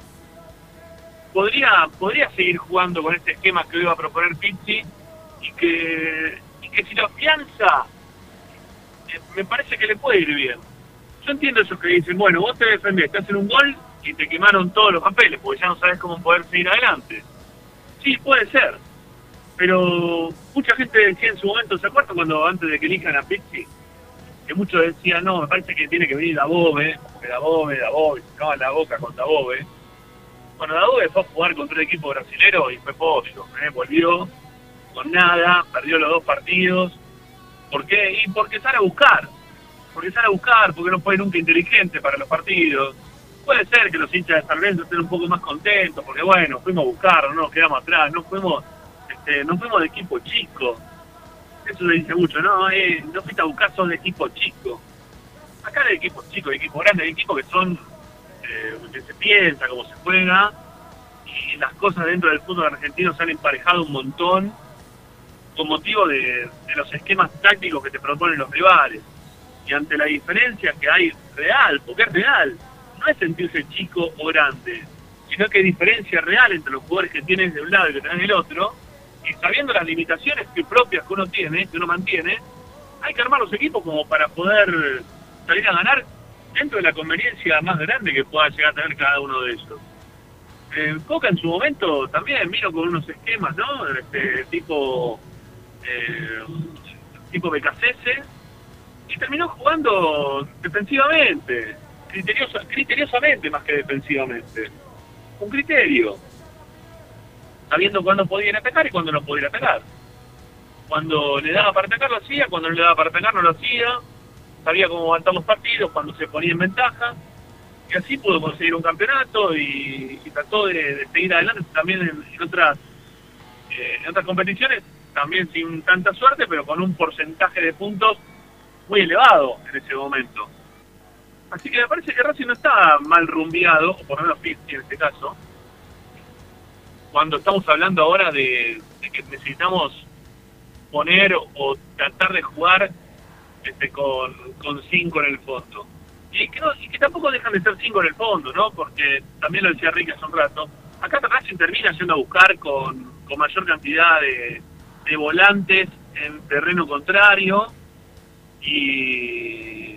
podría, podría seguir jugando con este esquema que hoy va a proponer Pizzi y que, que si lo afianza, eh, me parece que le puede ir bien. Yo entiendo esos que dicen, bueno, vos te defendés, te hacen un gol y te quemaron todos los papeles, porque ya no sabes cómo poder seguir adelante. Sí, puede ser. Pero mucha gente decía en su momento, ¿se acuerdan cuando antes de que elijan a Pizzi? Que muchos decían, no, me parece que tiene que venir Dabove, que Dabove, Dabove, se acaban la boca con Dabove. Bueno, Dabove fue a jugar contra un equipo brasilero y fue podio, ¿eh? volvió con nada, perdió los dos partidos. ¿Por qué? Y porque sale a buscar. Porque sale a buscar, porque no fue nunca inteligente para los partidos. Puede ser que los hinchas de San Lorenzo estén un poco más contentos, porque bueno, fuimos a buscar, no nos quedamos atrás, no fuimos, este, no fuimos de equipo chico. Eso se dice mucho, no, eh, no fuiste a buscar, sos de equipo chico. Acá de equipo chico, de equipo grande, de equipo que son, eh, que se piensa, cómo se juega, y las cosas dentro del fútbol argentino se han emparejado un montón con motivo de, los esquemas tácticos que te proponen los rivales. Y ante la diferencia que hay real, porque es real, no es sentirse chico o grande, sino que hay diferencia real entre los jugadores que tienes de un lado y que tenés del otro, y sabiendo las limitaciones que propias que uno tiene, que uno mantiene, hay que armar los equipos como para poder salir a ganar dentro de la conveniencia más grande que pueda llegar a tener cada uno de ellos. Eh, Coca en su momento también vino con unos esquemas, ¿no? Este, tipo eh, tipo BKCS y terminó jugando defensivamente, criteriosa, criteriosamente más que defensivamente. Un criterio, sabiendo cuándo podía ir atacar y cuándo no podía atacar. Cuando le daba para atacar lo hacía, cuando no le daba para atacar no lo hacía, sabía cómo aguantar los partidos, cuando se ponía en ventaja, y así pudo conseguir un campeonato y, trató de, de seguir adelante también en, en otras eh, en otras competiciones, también sin tanta suerte, pero con un porcentaje de puntos muy elevado en ese momento. Así que me parece que Racing no está mal rumbeado, o por lo menos Pizzi en este caso, cuando estamos hablando ahora de, que necesitamos poner o tratar de jugar este, con, con cinco en el fondo. Y que, que tampoco dejan de ser cinco en el fondo, ¿no? Porque también lo decía Ricky hace un rato, acá Racing termina yendo a buscar con, con mayor cantidad de, de volantes en terreno contrario y,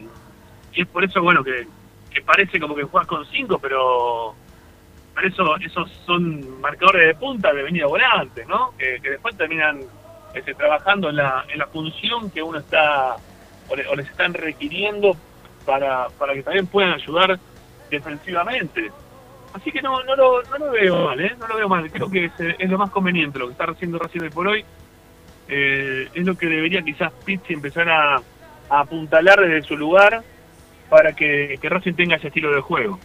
es por eso, bueno, que, que parece como que juegas con cinco, pero, pero eso, esos son marcadores de punta de venida volante, ¿no? Que, después terminan este, trabajando en la, en la función que uno está o, le- o les están requiriendo para, para que también puedan ayudar defensivamente. Así que no, no, lo, no lo veo mal, ¿eh? No lo veo mal. Creo que es, es lo más conveniente lo que está haciendo Racing por hoy. Eh, es lo que debería quizás Pizzi empezar a, apuntalar desde su lugar para que, que Racing tenga ese estilo de juego.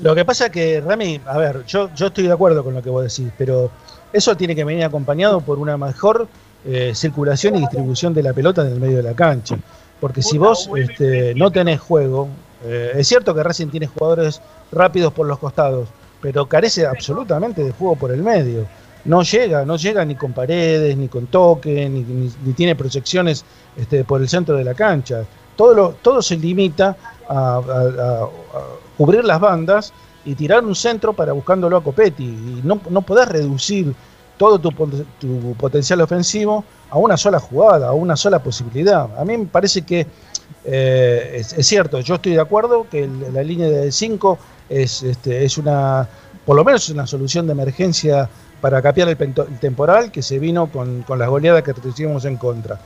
Lo que pasa que, Rami, a ver, yo, yo estoy de acuerdo con lo que vos decís, pero eso tiene que venir acompañado por una mejor eh, circulación y distribución de la pelota en el medio de la cancha. Porque si vos este, no tenés juego, eh, es cierto que Racing tiene jugadores rápidos por los costados, pero carece absolutamente de juego por el medio. No llega, no llega ni con paredes, ni con toque, ni, ni- tiene proyecciones este, por el centro de la cancha. Todo, todo se limita a, cubrir las bandas y tirar un centro para buscándolo a Copetti. Y no, no podés reducir todo tu, tu potencial ofensivo a una sola jugada, a una sola posibilidad. A mí me parece que eh, es, cierto, yo estoy de acuerdo que la línea de 5 es, este, es una, por lo menos una solución de emergencia para capear el, temporal que se vino con, las goleadas que recibimos en contra.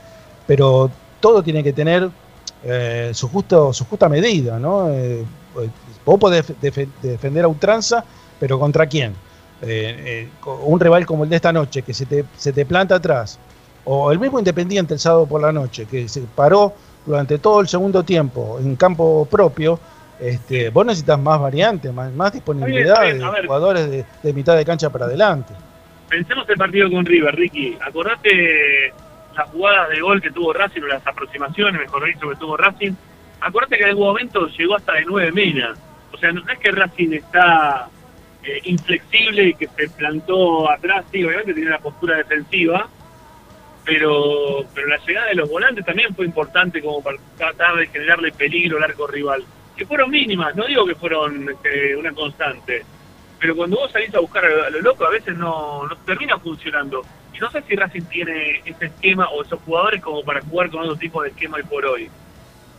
Pero todo tiene que tener eh, su, justo, su justa medida, ¿no? Eh, pues, vos podés defe- defender a ultranza, pero ¿contra quién? Eh, eh, un rival como el de esta noche, que se te, se te planta atrás, o el mismo Independiente el sábado por la noche, que se paró durante todo el segundo tiempo en campo propio, este, vos necesitas más variantes, más, más disponibilidad bien, bien, de jugadores de, de mitad de cancha para adelante. Pensemos el partido con River, Ricky. Acordate las jugadas de gol que tuvo Racing, o las aproximaciones, mejor dicho, que tuvo Racing. Acordate que en algún momento llegó hasta de nueve minas. O sea, no es que Racing está eh, inflexible y que se plantó atrás, sí, obviamente tiene una postura defensiva, pero, pero la llegada de los volantes también fue importante como para tratar de generarle peligro al arco rival. Que fueron mínimas, no digo que fueron este, una constante, pero cuando vos salís a buscar a lo loco a veces no, no termina funcionando. Y no sé si Racing tiene ese esquema o esos jugadores como para jugar con otro tipo de esquema hoy por hoy.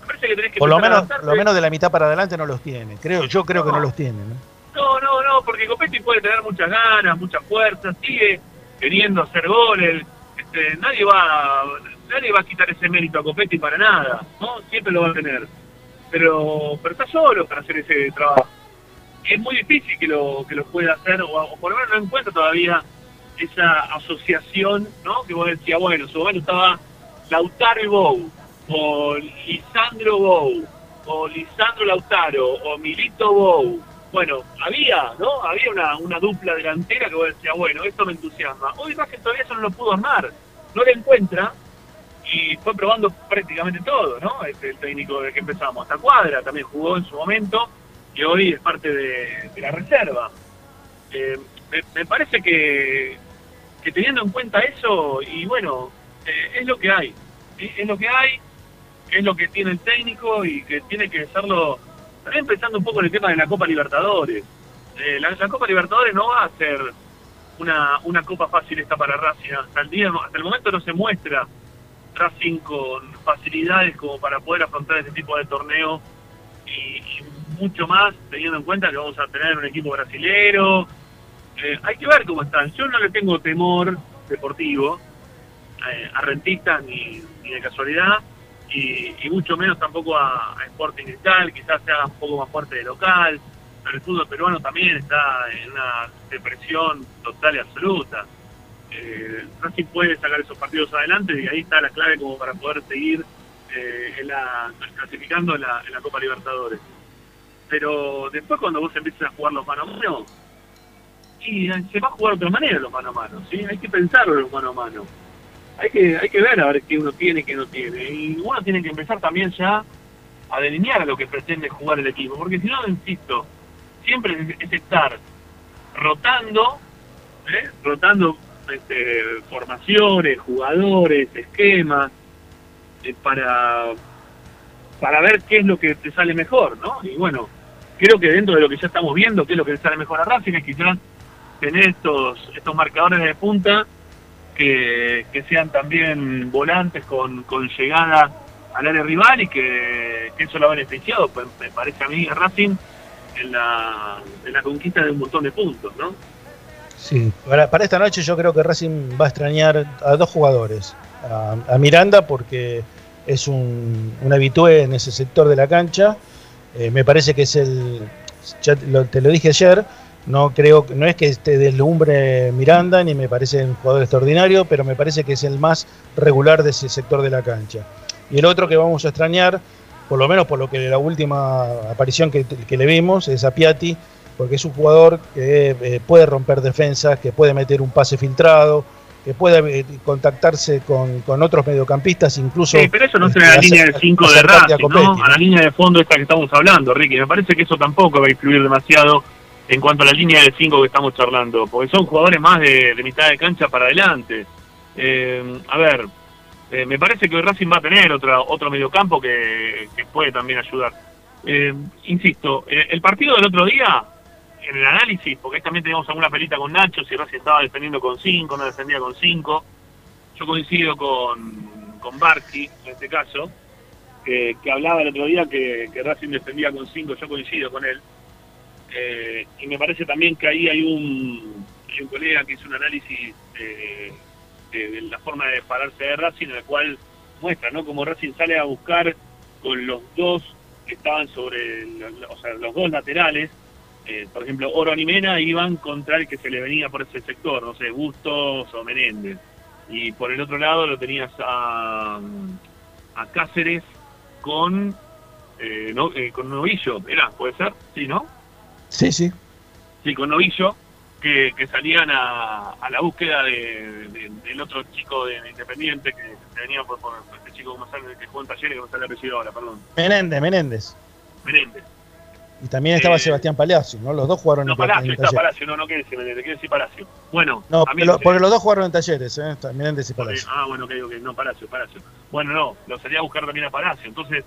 Me parece que tenés que Por lo menos, lo menos de la mitad para adelante no los tiene. Creo, yo creo que no los tiene. ¿no? No, no, no, porque Copetti puede tener muchas ganas, mucha fuerza, sigue queriendo hacer goles. Este, nadie va nadie va a quitar ese mérito a Copetti para nada, ¿no? Siempre lo va a tener. Pero pero está solo para hacer ese trabajo. Es muy difícil que lo que lo pueda hacer, o, por lo menos no encuentra todavía esa asociación, ¿no? Que vos decías, bueno, en su momento estaba Lautaro y Bou, o Lisandro Bou, o Lisandro Lautaro, o Milito Bou. Bueno, había, ¿no? Había una, una dupla delantera que vos decías, bueno, esto me entusiasma. Hoy Racing todavía eso no lo pudo armar, no lo encuentra y fue probando prácticamente todo, ¿no? Este, el técnico de que empezamos. Hasta Cuadra también jugó en su momento y hoy es parte de, la reserva. Eh, me, parece que, que teniendo en cuenta eso, y bueno, eh, es lo que hay, ¿sí? es lo que hay, es lo que tiene el técnico y que tiene que hacerlo, también pensando un poco en el tema de la Copa Libertadores. Eh, la, la Copa Libertadores no va a ser una, una copa fácil esta para Racing, hasta el, día, hasta el momento no se muestra Racing con facilidades como para poder afrontar este tipo de torneo y, y mucho más teniendo en cuenta que vamos a tener un equipo brasilero. Eh, hay que ver cómo están. Yo no le tengo temor deportivo eh, a rentistas ni, de casualidad y, y mucho menos tampoco a, Sporting Cristal, quizás sea un poco más fuerte de local. El fútbol peruano también está en una depresión total y absoluta. Eh, puede sacar esos partidos adelante y ahí está la clave como para poder seguir eh, clasificando en la, Copa Libertadores. Pero después cuando vos empieces a jugar los mano a mano, eh, se va a jugar de otra manera los mano a mano, ¿sí? Hay que pensarlo los mano a mano. Hay que, hay que ver a ver qué uno tiene y qué no tiene. Y uno tiene que empezar también ya a delinear lo que pretende jugar el equipo, porque si no, insisto, siempre es, es estar rotando, ¿eh? rotando este, formaciones, jugadores, esquemas, eh, para, para ver qué es lo que te sale mejor, ¿no? Y bueno, creo que dentro de lo que ya estamos viendo, qué es lo que le sale mejor a Racing, es quizás tener estos, estos marcadores de punta que, que sean también volantes con, con llegada al área rival y que, eso lo ha beneficiado, me parece a mí, a Racing, en la, en la conquista de un montón de puntos, ¿no? Sí, para, para esta noche yo creo que Racing va a extrañar a dos jugadores. A, Miranda porque es un, un habitué en ese sector de la cancha. Eh, me parece que es el, ya te lo, te lo dije ayer, No creo, no es que esté deslumbre Miranda, ni me parece un jugador extraordinario, pero me parece que es el más regular de ese sector de la cancha. Y el otro que vamos a extrañar, por lo menos por lo que la última aparición que, que le vimos, es a Piatti, porque es un jugador que eh, puede romper defensas, que puede meter un pase filtrado, que puede eh, contactarse con, con otros mediocampistas, incluso... Sí, pero eso no será la hacer- línea de 5 de a Racing, Copetti, ¿no? A la línea de fondo esta que estamos hablando, Ricky. Me parece que eso tampoco va a influir demasiado en cuanto a la línea de 5 que estamos charlando, porque son jugadores más de, de mitad de cancha para adelante. Eh, a ver, eh, me parece que hoy Racing va a tener otra, otro mediocampo que, que puede también ayudar. Eh, insisto, eh, el partido del otro día, en el análisis, porque ahí también teníamos alguna pelita con Nacho, si Racing estaba defendiendo con 5, no defendía con 5. Yo coincido con, con Barchi, en este caso, que, hablaba el otro día que, que Racing defendía con 5, yo coincido con él. Eh, y me parece también que ahí hay un, un colega que hizo un análisis de, de- la forma de pararse de Racing, en el cual muestra, ¿no? Como Racing sale a buscar con los dos que estaban sobre, o sea, los dos laterales, eh, por ejemplo, Oro y Mena iban contra el que se le venía por ese sector, no sé, Bustos o Menéndez. Y por el otro lado lo tenías a, a Cáceres con, eh, no, eh, con Novillo, ¿era? ¿Puede ser? Sí, ¿no? Sí, sí. Sí, con Novillo, que, que salían a, a la búsqueda de, de- del otro chico de, de Independiente que, que venía por, por este chico que jugó en talleres, que no sale el apellido ahora, perdón. Menéndez, Menéndez. Menéndez. Y también estaba Eh, Sebastián Palacio, ¿no? Los dos jugaron No, en, Palacio, en está talleres. Palacio, no, no quiere decir quiere decir Palacio. Bueno, No, porque los dos jugaron en talleres, ¿eh? Y Porque- Palacio. ah, bueno, ok, ok, no, Palacio, Palacio. Bueno, no, lo salía a buscar también a Palacio. Entonces,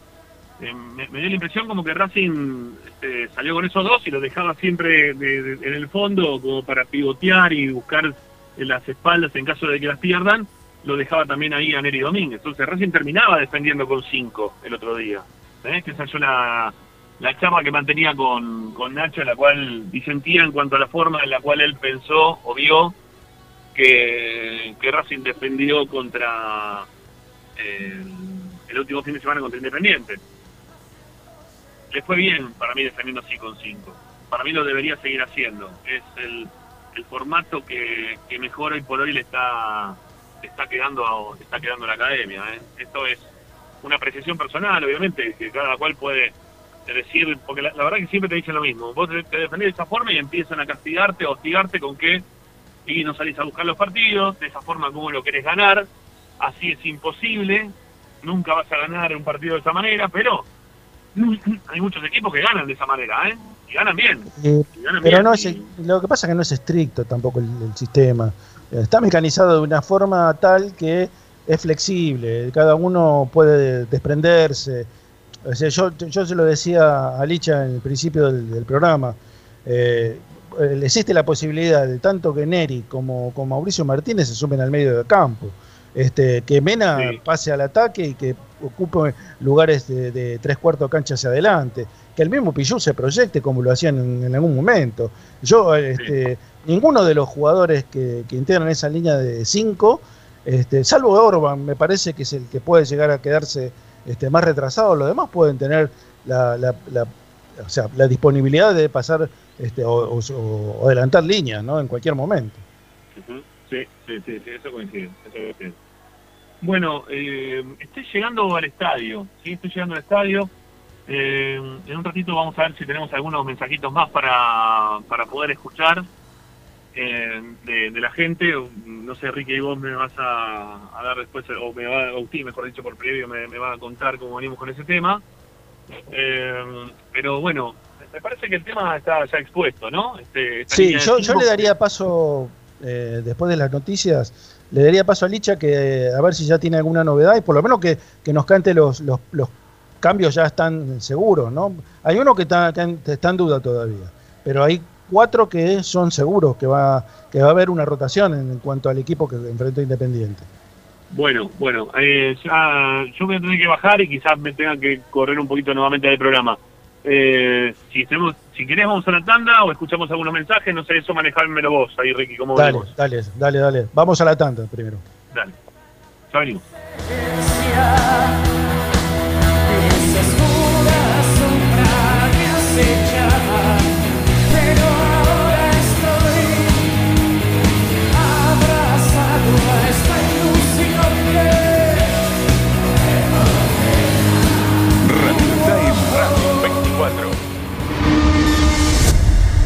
eh, me, me dio la impresión como que Racing este, salió con esos dos y los dejaba siempre de- de- en el fondo como para pivotear y buscar las espaldas en caso de que las pierdan. Lo dejaba también ahí a Neri Domínguez. Entonces, Racing terminaba defendiendo con cinco el otro día. ¿eh? Que esa es la, la chapa que mantenía con, con Nacho, la cual disentía en cuanto a la forma en la cual él pensó o vio que, que Racing defendió contra eh, el último fin de semana contra Independiente. Le fue bien para mí defendiendo así con 5. Para mí lo debería seguir haciendo. Es el, el formato que, que mejor hoy por hoy le está, le está quedando le está quedando la academia. ¿eh? Esto es una apreciación personal, obviamente, que cada cual puede decir, porque la, la verdad que siempre te dicen lo mismo. Vos te, te defendés de esa forma y empiezan a castigarte, hostigarte con que y no salís a buscar los partidos, de esa forma como lo querés ganar, así es imposible, nunca vas a ganar un partido de esa manera, pero hay muchos equipos que ganan de esa manera, ¿eh? Y ganan bien. Eh, y ganan pero bien, no y- es, lo que pasa es que no es estricto tampoco el, el sistema. Eh, Está mecanizado de una forma tal que es flexible, cada uno puede desprenderse. O sea, yo, yo se lo decía a Licha en el principio del, del programa. eh, eh, existe la posibilidad de tanto que Neri como, como Mauricio Martínez se sumen al medio del campo. Este, que Mena pase al ataque y que ocupe lugares de, de tres cuartos de cancha hacia adelante. Que el mismo Pillú se proyecte como lo hacían en, en algún momento. Yo, este, ninguno de los jugadores que, que integran esa línea de cinco, este, salvo Orban, me parece que es el que puede llegar a quedarse este, más retrasado. Los demás pueden tener la, la- la- o sea, la disponibilidad de pasar este, o, o- o adelantar líneas ¿no? en cualquier momento. Sí, sí, sí, sí, eso coincide. Eso coincide. Bueno, eh, estoy llegando al estadio, ¿sí? Estoy llegando al estadio. Eh, en un ratito vamos a ver si tenemos algunos mensajitos más para poder escuchar eh, de, de la gente. No sé, Ricky, y vos me vas a, a dar después, o me va, o usted, mejor dicho, por previo, me, me va a contar cómo venimos con ese tema. Eh, pero bueno, me parece que el tema está ya expuesto, ¿no? Este, Sí, yo, le daría paso, eh, después de las noticias, le daría paso a Licha que a ver si ya tiene alguna novedad y por lo menos que, que nos cante los, los, los cambios ya están seguros, ¿no? Hay uno que está, que está en duda todavía, pero hay cuatro que son seguros que va, que va a haber una rotación en, en cuanto al equipo que enfrentó Independiente. Bueno, bueno, eh, ya, yo voy a tener que bajar y quizás me tenga que correr un poquito nuevamente del programa. Eh, si tenemos, si querés vamos a la tanda o escuchamos algunos mensajes, no sé, eso manejármelo vos ahí, Ricky, ¿cómo Dale, venimos? dale, dale, dale. Vamos a la tanda primero. Dale, ya venimos.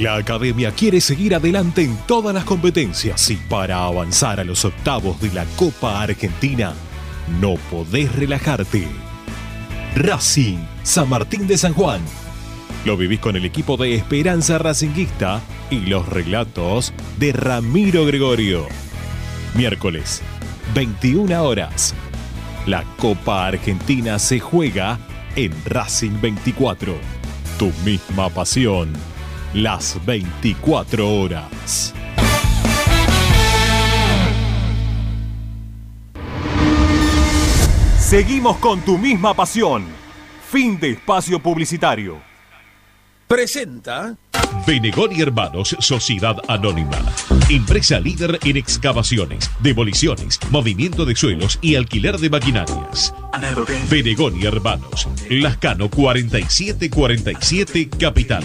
La academia quiere seguir adelante en todas las competencias y para avanzar a los octavos de la Copa Argentina no podés relajarte. Racing San Martín de San Juan. Lo vivís con el equipo de Esperanza Racinguista y los relatos de Ramiro Gregorio. Miércoles, 21 horas. La Copa Argentina se juega en Racing 24. Tu misma pasión las 24 horas. Seguimos con tu misma pasión. Fin de espacio publicitario. Presenta Benegón y Hermanos, Sociedad Anónima. Empresa líder en excavaciones, demoliciones, movimiento de suelos y alquiler de maquinarias. Benegón y Hermanos, Lascano 4747 Capital.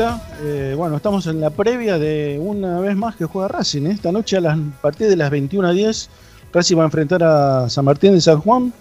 Eh, bueno, estamos en la previa de una vez más que juega Racing. ¿eh? Esta noche a partir de las 21.10 Racing va a enfrentar a San Martín de San Juan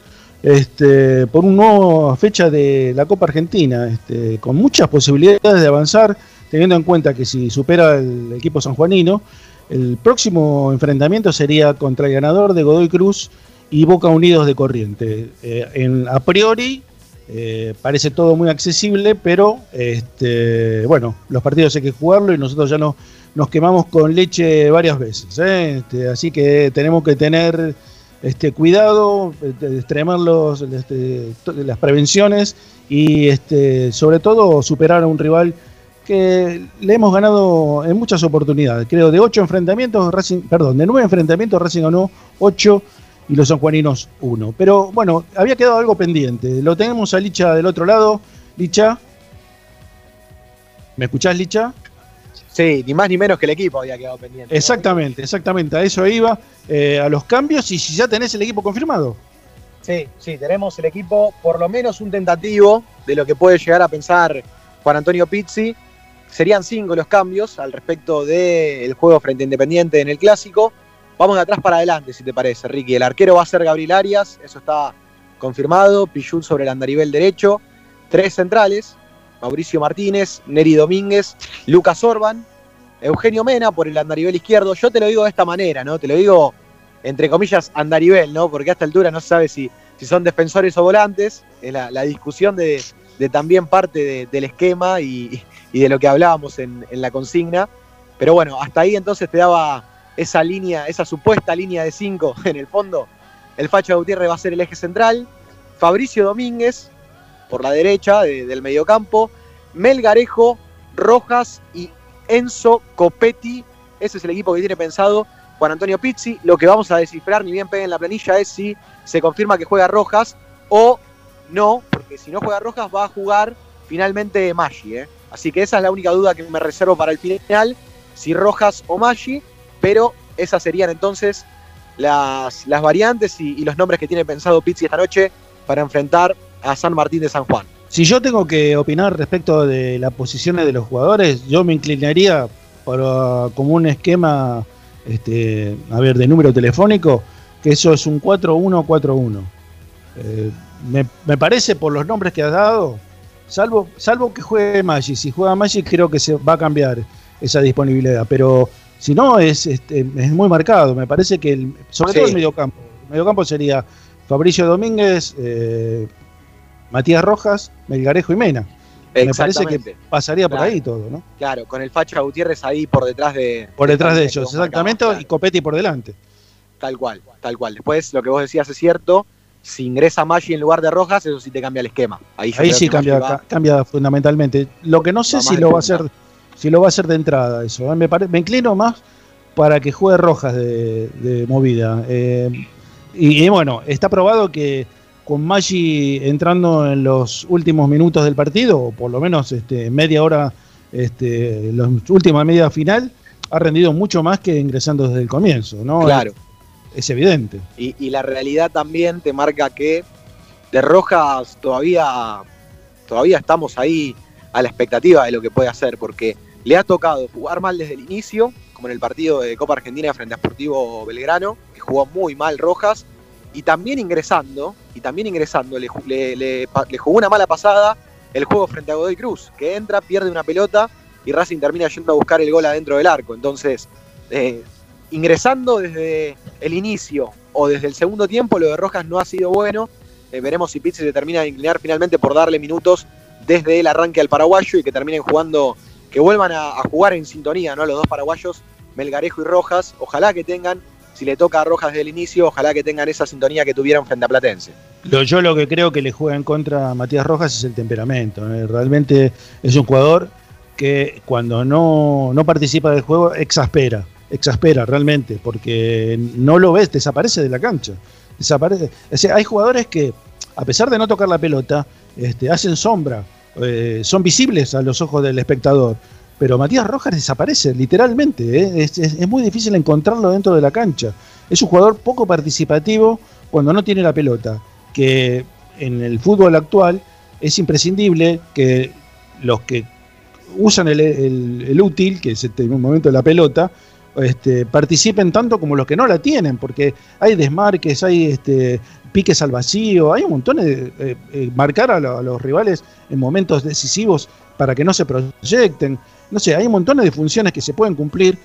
este, por una nueva fecha de la Copa Argentina, este, con muchas posibilidades de avanzar, teniendo en cuenta que si supera el equipo sanjuanino, el próximo enfrentamiento sería contra el ganador de Godoy Cruz y Boca Unidos de Corriente. Eh, en, a priori eh, parece todo muy accesible, pero este, bueno, los partidos hay que jugarlo y nosotros ya no, nos quemamos con leche varias veces. ¿eh? Este, así que tenemos que tener este, cuidado, este, extremar los, este, las prevenciones y este, sobre todo superar a un rival que le hemos ganado en muchas oportunidades. Creo de ocho enfrentamientos, Racing, de nueve enfrentamientos Racing ganó ocho y los sanjuaninos 1. Pero bueno, había quedado algo pendiente. Lo tenemos a Licha del otro lado. Licha. ¿Me escuchás, Licha? Sí, ni más ni menos que el equipo había quedado pendiente. ¿no? Exactamente, exactamente. A eso iba. eh, a los cambios y si ya tenés el equipo confirmado. Sí, sí, tenemos el equipo, por lo menos un tentativo de lo que puede llegar a pensar Juan Antonio Pizzi. Serían cinco los cambios al respecto del juego frente a Independiente en el clásico. Vamos de atrás para adelante, si te parece, Ricky. El arquero va a ser Gabriel Arias, eso está confirmado. Pichul sobre el andarivel derecho. Tres centrales, Mauricio Martínez, Neri Domínguez, Lucas Orban, Eugenio Mena por el andarivel izquierdo. Yo te lo digo de esta manera, ¿no? Te lo digo entre comillas andarivel, ¿no? Porque a esta altura no se sabe si, si son defensores o volantes. Es la, discusión de, de también parte de- del esquema y, y de lo que hablábamos en, en la consigna. Pero bueno, hasta ahí entonces te daba esa línea, esa supuesta línea de 5 en el fondo. El Facha Gutiérrez va a ser el eje central. Fabricio Domínguez por la derecha de- del mediocampo. Melgarejo, Rojas y Enzo Copetti. Ese es el equipo que tiene pensado Juan Antonio Pizzi. Lo que vamos a descifrar, ni bien peguen en la planilla, es si se confirma que juega Rojas o no, porque si no juega Rojas va a jugar finalmente Maggi. ¿eh? Así que esa es la única duda que me reservo para el final, si Rojas o Maggi, pero esas serían entonces las, las variantes y, los nombres que tiene pensado Pizzi esta noche para enfrentar a San Martín de San Juan. Si yo tengo que opinar respecto de las posiciones de los jugadores, yo me inclinaría por, uh, como un esquema, este, a ver, de número telefónico, que eso es un 4-1-4-1. Eh, me, me parece por los nombres que has dado, salvo, salvo que juegue Magic. Si juega Magic creo que se va a cambiar esa disponibilidad, pero si no es, este, es muy marcado. Me parece que el, sobre Sí. todo el mediocampo. El mediocampo sería Fabricio Domínguez, eh, Matías Rojas, Melgarejo y Mena. Me parece que pasaría por ahí todo, ¿no? Claro, con el Facha Gutiérrez ahí por detrás de. Por detrás de ellos, exactamente, y Copetti por delante. Tal cual, tal cual. Después, lo que vos decías es cierto. Si ingresa Maggi en lugar de Rojas, eso sí te cambia el esquema. Ahí, sí cambia, ca- fundamentalmente. Lo que no sé si lo va a hacer, si lo va a hacer de entrada eso. ¿eh? Me, pare- me inclino más para que juegue Rojas de, de movida. Eh, y, y bueno, está probado que con Maggi entrando en los últimos minutos del partido, o por lo menos este, media hora, este, los última media final, ha rendido mucho más que ingresando desde el comienzo, ¿no? Claro. Es, es evidente. Y, y la realidad también te marca que de Rojas todavía, todavía estamos ahí a la expectativa de lo que puede hacer, porque le ha tocado jugar mal desde el inicio, como en el partido de Copa Argentina frente a Sportivo Belgrano, que jugó muy mal Rojas, y también ingresando, y también ingresando, le, jugó una mala pasada el juego frente a Godoy Cruz, que entra, pierde una pelota y Racing termina yendo a buscar el gol adentro del arco. Entonces, eh, ingresando desde el inicio o desde el segundo tiempo, lo de Rojas no ha sido bueno. Eh, veremos si Pizzi se termina de inclinar finalmente por darle minutos desde el arranque al paraguayo y que terminen jugando, que vuelvan a, jugar en sintonía, ¿no? Los dos paraguayos, Melgarejo y Rojas. Ojalá que tengan, si le toca a Rojas desde el inicio, ojalá que tengan esa sintonía que tuvieron frente a Platense. Lo, yo lo que creo que le juega en contra a Matías Rojas es el temperamento. Realmente es un jugador que cuando no, no participa del juego exaspera, exaspera realmente, porque no lo ves, desaparece de la cancha. Desaparece. Hay jugadores que, a pesar de no tocar la pelota, este, hacen sombra, eh, son visibles a los ojos del espectador. Pero Matías Rojas desaparece, literalmente. ¿eh? Es, muy difícil encontrarlo dentro de la cancha. Es un jugador poco participativo cuando no tiene la pelota. Que en el fútbol actual es imprescindible que los que usan el, útil, que es este, momento de la pelota, este, participen tanto como los que no la tienen, porque hay desmarques, hay este, piques al vacío, hay un montón de eh, eh, marcar a, lo- a los rivales en momentos decisivos para que no se proyecten. No sé, hay un montón de funciones que se pueden cumplir,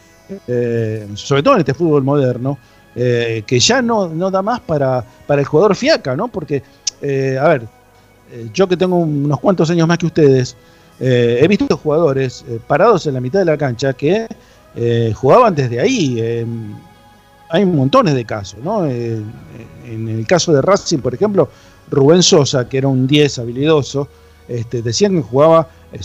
eh, sobre todo en este fútbol moderno, que ya no, no da más para, para el jugador fiaca, ¿no? Porque, a ver, yo que tengo unos cuantos años más que ustedes, he visto jugadores parados en la mitad de la cancha que jugaban desde ahí. Eh, hay montones de casos, ¿no? Eh, en el caso de Racing, por ejemplo, Rubén Sosa, que era un 10 habilidoso, este, decían que jugaba eh,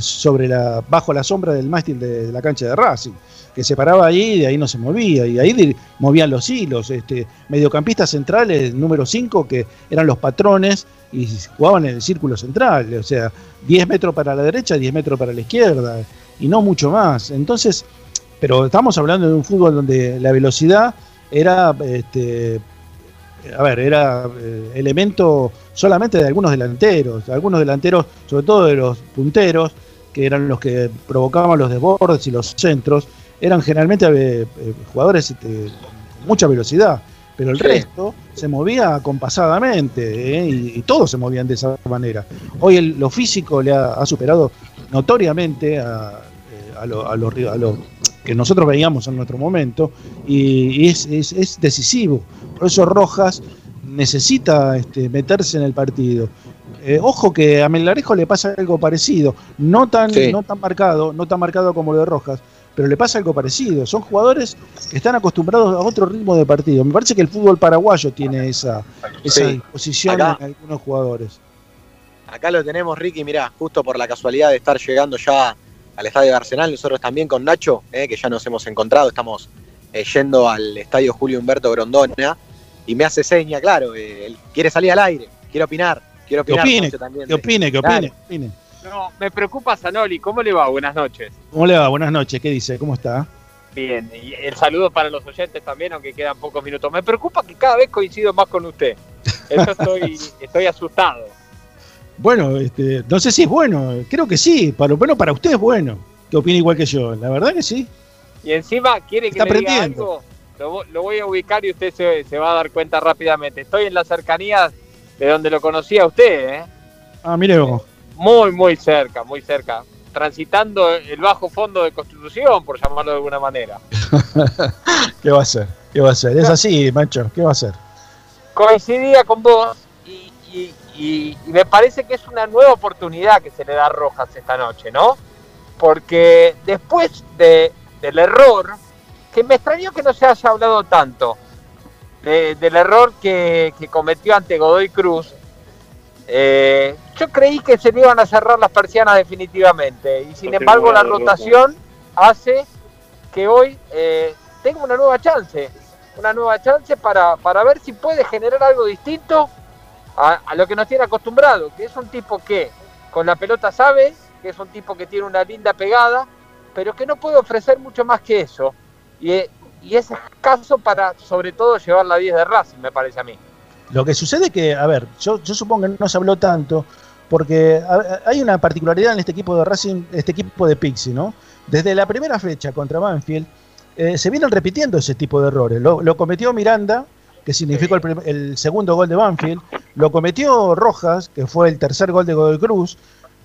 sobre la, bajo la sombra del mástil de, la cancha de Racing, que se paraba ahí y de ahí no se movía, y ahí movían los hilos. Este, mediocampistas centrales, número 5, que eran los patrones y jugaban en el círculo central, o sea, 10 metros para la derecha, 10 metros para la izquierda, y no mucho más. Entonces, pero estamos hablando de un fútbol donde la velocidad era, este, a ver, era eh, elemento solamente de algunos delanteros, algunos delanteros, sobre todo de los punteros, que eran los que provocaban los desbordes y los centros, eran generalmente eh, eh, jugadores este, con mucha velocidad, pero el Sí. resto se movía compasadamente ¿eh? y, y todos se movían de esa manera. Hoy el- lo físico le ha, ha superado notoriamente a, a lo, a lo ri- a lo que nosotros veíamos en nuestro momento y, es, es- es decisivo. Por eso Rojas necesita este, meterse en el partido. Eh, ojo que a Melgarejo le pasa algo parecido, no tan, Sí. no tan marcado, no tan marcado como lo de Rojas, pero le pasa algo parecido. Son jugadores que están acostumbrados a otro ritmo de partido. Me parece que el fútbol paraguayo tiene esa, esa Sí. Acá. en algunos jugadores. Acá lo tenemos, Ricky, mirá, justo por la casualidad de estar llegando ya al estadio de Arsenal, nosotros también con Nacho, eh, que ya nos hemos encontrado, estamos eh, yendo al estadio Julio Humberto Grondona, y me hace seña, claro, eh, él quiere salir al aire, quiere opinar, quiere Que opinar. opine, Nacho, también, que opine, que opine, que opine. No, me preocupa Zanoli. ¿Cómo le va? Buenas noches. ¿Cómo le va? Buenas noches, ¿qué dice? ¿Cómo está? Bien, y el saludo para los oyentes también, aunque quedan pocos minutos. Me preocupa que cada vez coincido más con usted. Eso estoy, estoy asustado. Bueno, este, no sé si es bueno, creo que sí, para, bueno, para usted es bueno, que opine igual que yo, la verdad que sí. Y encima quiere que Está le diga algo. Lo, lo voy a ubicar y usted se, se va a dar cuenta rápidamente. Estoy en las cercanías de donde lo conocía usted, ¿eh? Ah, mire vos. Muy, muy cerca, muy cerca. Transitando el bajo fondo de Constitución, por llamarlo de alguna manera. ¿Qué va a hacer? ¿Qué va a hacer? Es así, macho, ¿qué va a hacer? coincidía con vos y, y- y- y me parece que es una nueva oportunidad que se le da a Rojas esta noche, ¿no? Porque después de, del error, que me extrañó que no se haya hablado tanto, de- del error que, que cometió ante Godoy Cruz, eh, yo creí que se le iban a cerrar las persianas definitivamente y sin No embargo la rotación hace que hoy eh, tenga una nueva chance, una nueva chance para, para ver si puede generar algo distinto a, a lo que nos tiene acostumbrado, que es un tipo que con la pelota sabe, que es un tipo que tiene una linda pegada, pero que no puede ofrecer mucho más que eso. Y, eh, y es escaso para, sobre todo, llevar la 10 de Racing, me parece a mí. Lo que sucede que, a ver, yo, yo supongo que no se habló tanto, porque a- hay una particularidad en este equipo de Racing, este equipo de Pixie, ¿no? Desde la primera fecha contra Banfield, eh, se vienen repitiendo ese tipo de errores. Lo, lo cometió Miranda, que significó el, el segundo gol de Banfield, lo cometió Rojas, que fue el tercer gol de Godoy Cruz,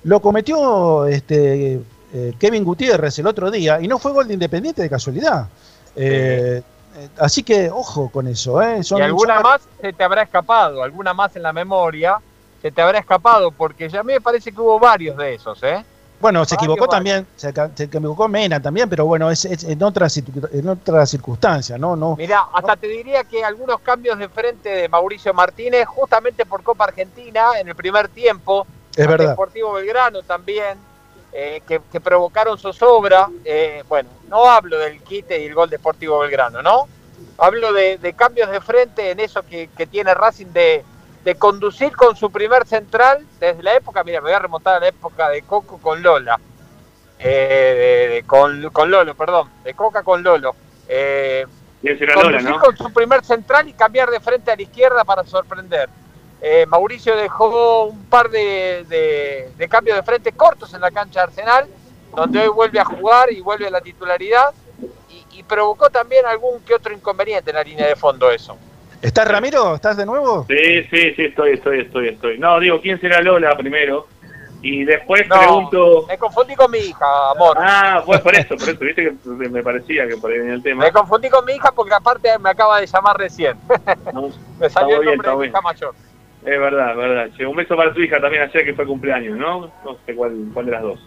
lo cometió este, eh, Kevin Gutiérrez el otro día, y no fue gol de Independiente de casualidad. Eh, eh, así que ojo con eso, ¿eh? Son- y alguna son- más se te habrá escapado, alguna más en la memoria se te habrá escapado, porque ya a mí me parece que hubo varios de esos, ¿eh? Bueno, se equivocó también, se, equivocó Mena también, pero bueno, es, es en otra circu- en otra circunstancia, ¿no? no Mira, hasta te diría que algunos cambios de frente de Mauricio Martínez, justamente por Copa Argentina, en el primer tiempo, Es verdad. Deportivo Belgrano también, eh, que, que provocaron zozobra. Eh, bueno, no hablo del quite y el gol de Deportivo Belgrano, ¿no? Hablo de, de cambios de frente en eso que, que tiene Racing de, de conducir con su primer central desde la época, mira, me voy a remontar a la época de Coco con Lola. Eh, de- de- con, con Lolo, perdón, de Coca con Lolo. Eh, Lola, conducir ¿no? con su primer central y cambiar de frente a la izquierda para sorprender. Eh, Mauricio dejó un par de, de- de cambios de frente cortos en la cancha de Arsenal, donde hoy vuelve a jugar y vuelve a la titularidad y, y provocó también algún que otro inconveniente en la línea de fondo eso. ¿Estás Ramiro? ¿Estás de nuevo? Sí, sí, sí, estoy, estoy, estoy, estoy. No, digo, ¿quién será Lola primero? Y después No, pregunto... Me confundí con mi hija, amor. Ah, pues por eso, por eso, viste que me parecía que por ahí venía el tema. Me confundí con mi hija porque aparte me acaba de llamar recién. me salió el bien, nombre está de mi bien. hija mayor. Es verdad, es verdad. Che, un beso para tu hija también ayer que fue cumpleaños, ¿no? No sé cuál, cuál de las dos.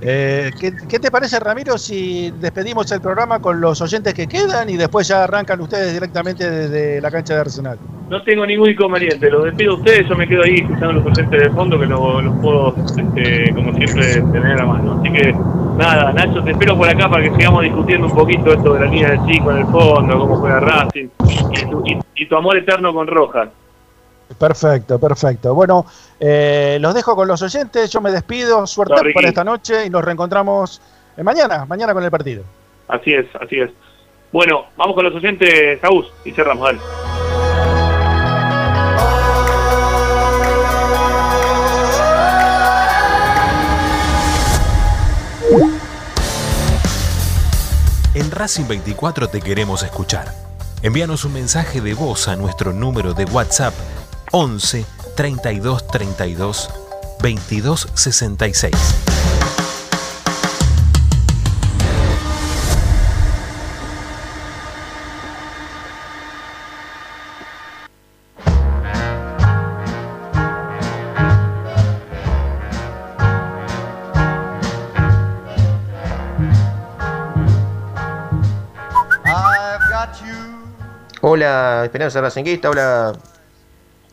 Eh, ¿qué, te parece, Ramiro, si despedimos el programa con los oyentes que quedan y después ya arrancan ustedes directamente desde la cancha de Arsenal? No tengo ningún inconveniente, los despido a ustedes, yo me quedo ahí escuchando los oyentes de fondo que los, puedo, este, como siempre, tener a la mano. Así que, nada, Nacho, te espero por acá para que sigamos discutiendo un poquito esto de la línea de chico en el fondo, cómo juega Racing y tu, y tu amor eterno con Rojas. Perfecto, perfecto. Bueno, eh, los dejo con los oyentes, yo me despido, suerte para esta noche y nos reencontramos eh, mañana, mañana con el partido. Así es, así es. Bueno, vamos con los oyentes, Agus, y cerramos, dale. En Racing 24 te queremos escuchar. Envíanos un mensaje de voz a nuestro número de WhatsApp 11 32 32 22 66. Hola, Esperanza Racinguista, hola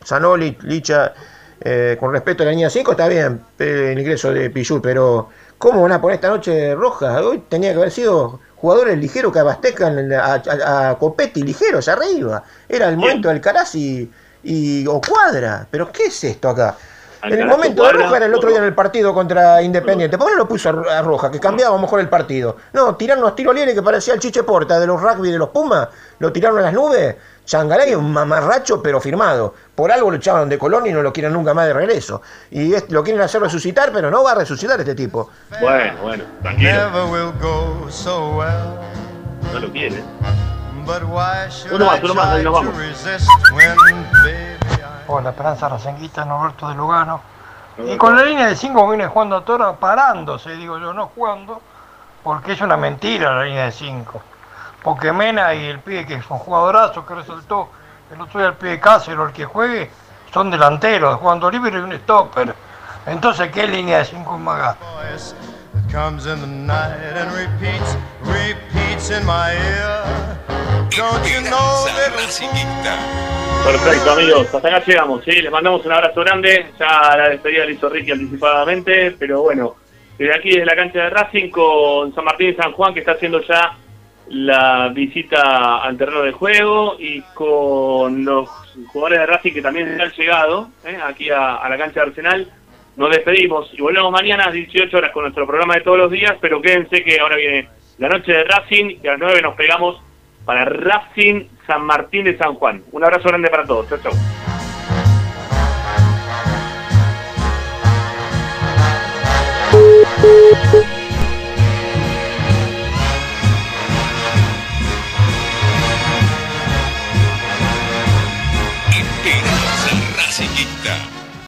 Zanoli, Licha. Eh, con respecto a la línea 5 está bien eh, el ingreso de Pichu, pero ¿cómo van a poner esta noche roja? Hoy tenía que haber sido jugadores ligeros que abastezcan a, a, a Copetti ligeros arriba. Era el momento del Caraz y, y o Cuadra. ¿Pero qué es esto acá? En el momento de Roja era el otro día en el partido contra Independiente. ¿Por qué no lo puso a Roja? Que cambiaba a lo mejor el partido. No, tiraron unos tiros libres que parecía el Chiche Porta de los rugby de los Pumas. Lo tiraron a las nubes. Changalay es un mamarracho pero firmado. Por algo lo echaron de Colón y no lo quieren nunca más de regreso. Y es- lo quieren hacer resucitar, pero no va a resucitar este tipo. Bueno, bueno, tranquilo. Never will go so well. No lo quiere. But why should Uno más, I uno más, ahí nos vamos. Hola, Esperanza Racenguista, Norberto de Lugano. Y con la línea de 5 viene jugando a Toro parándose, digo yo, no jugando, porque es una mentira la línea de 5. Porque Mena y el pibe que es un jugadorazo que resaltó el otro día el pibe Cáceres, el que juegue, son delanteros, jugando libre y un stopper. Entonces, ¿qué línea de 5 es más gasto? voice that comes in the night and repeats, repeats in my ear. Don't you know, little Perfecto, amigos. Hasta acá llegamos, ¿sí? Les mandamos un abrazo grande. Ya la despedida la hizo Ricky anticipadamente, pero bueno, desde aquí, desde la cancha de Racing, con San Martín y San Juan, que está haciendo ya la visita al terreno de juego, y con los jugadores de Racing que también han llegado ¿eh? aquí a, a la cancha de Arsenal. Nos despedimos y volvemos mañana a las 18 horas con nuestro programa de todos los días, pero quédense que ahora viene la noche de Racing y a las 9 nos pegamos para Racing San Martín de San Juan. Un abrazo grande para todos. Esperanza Racingista.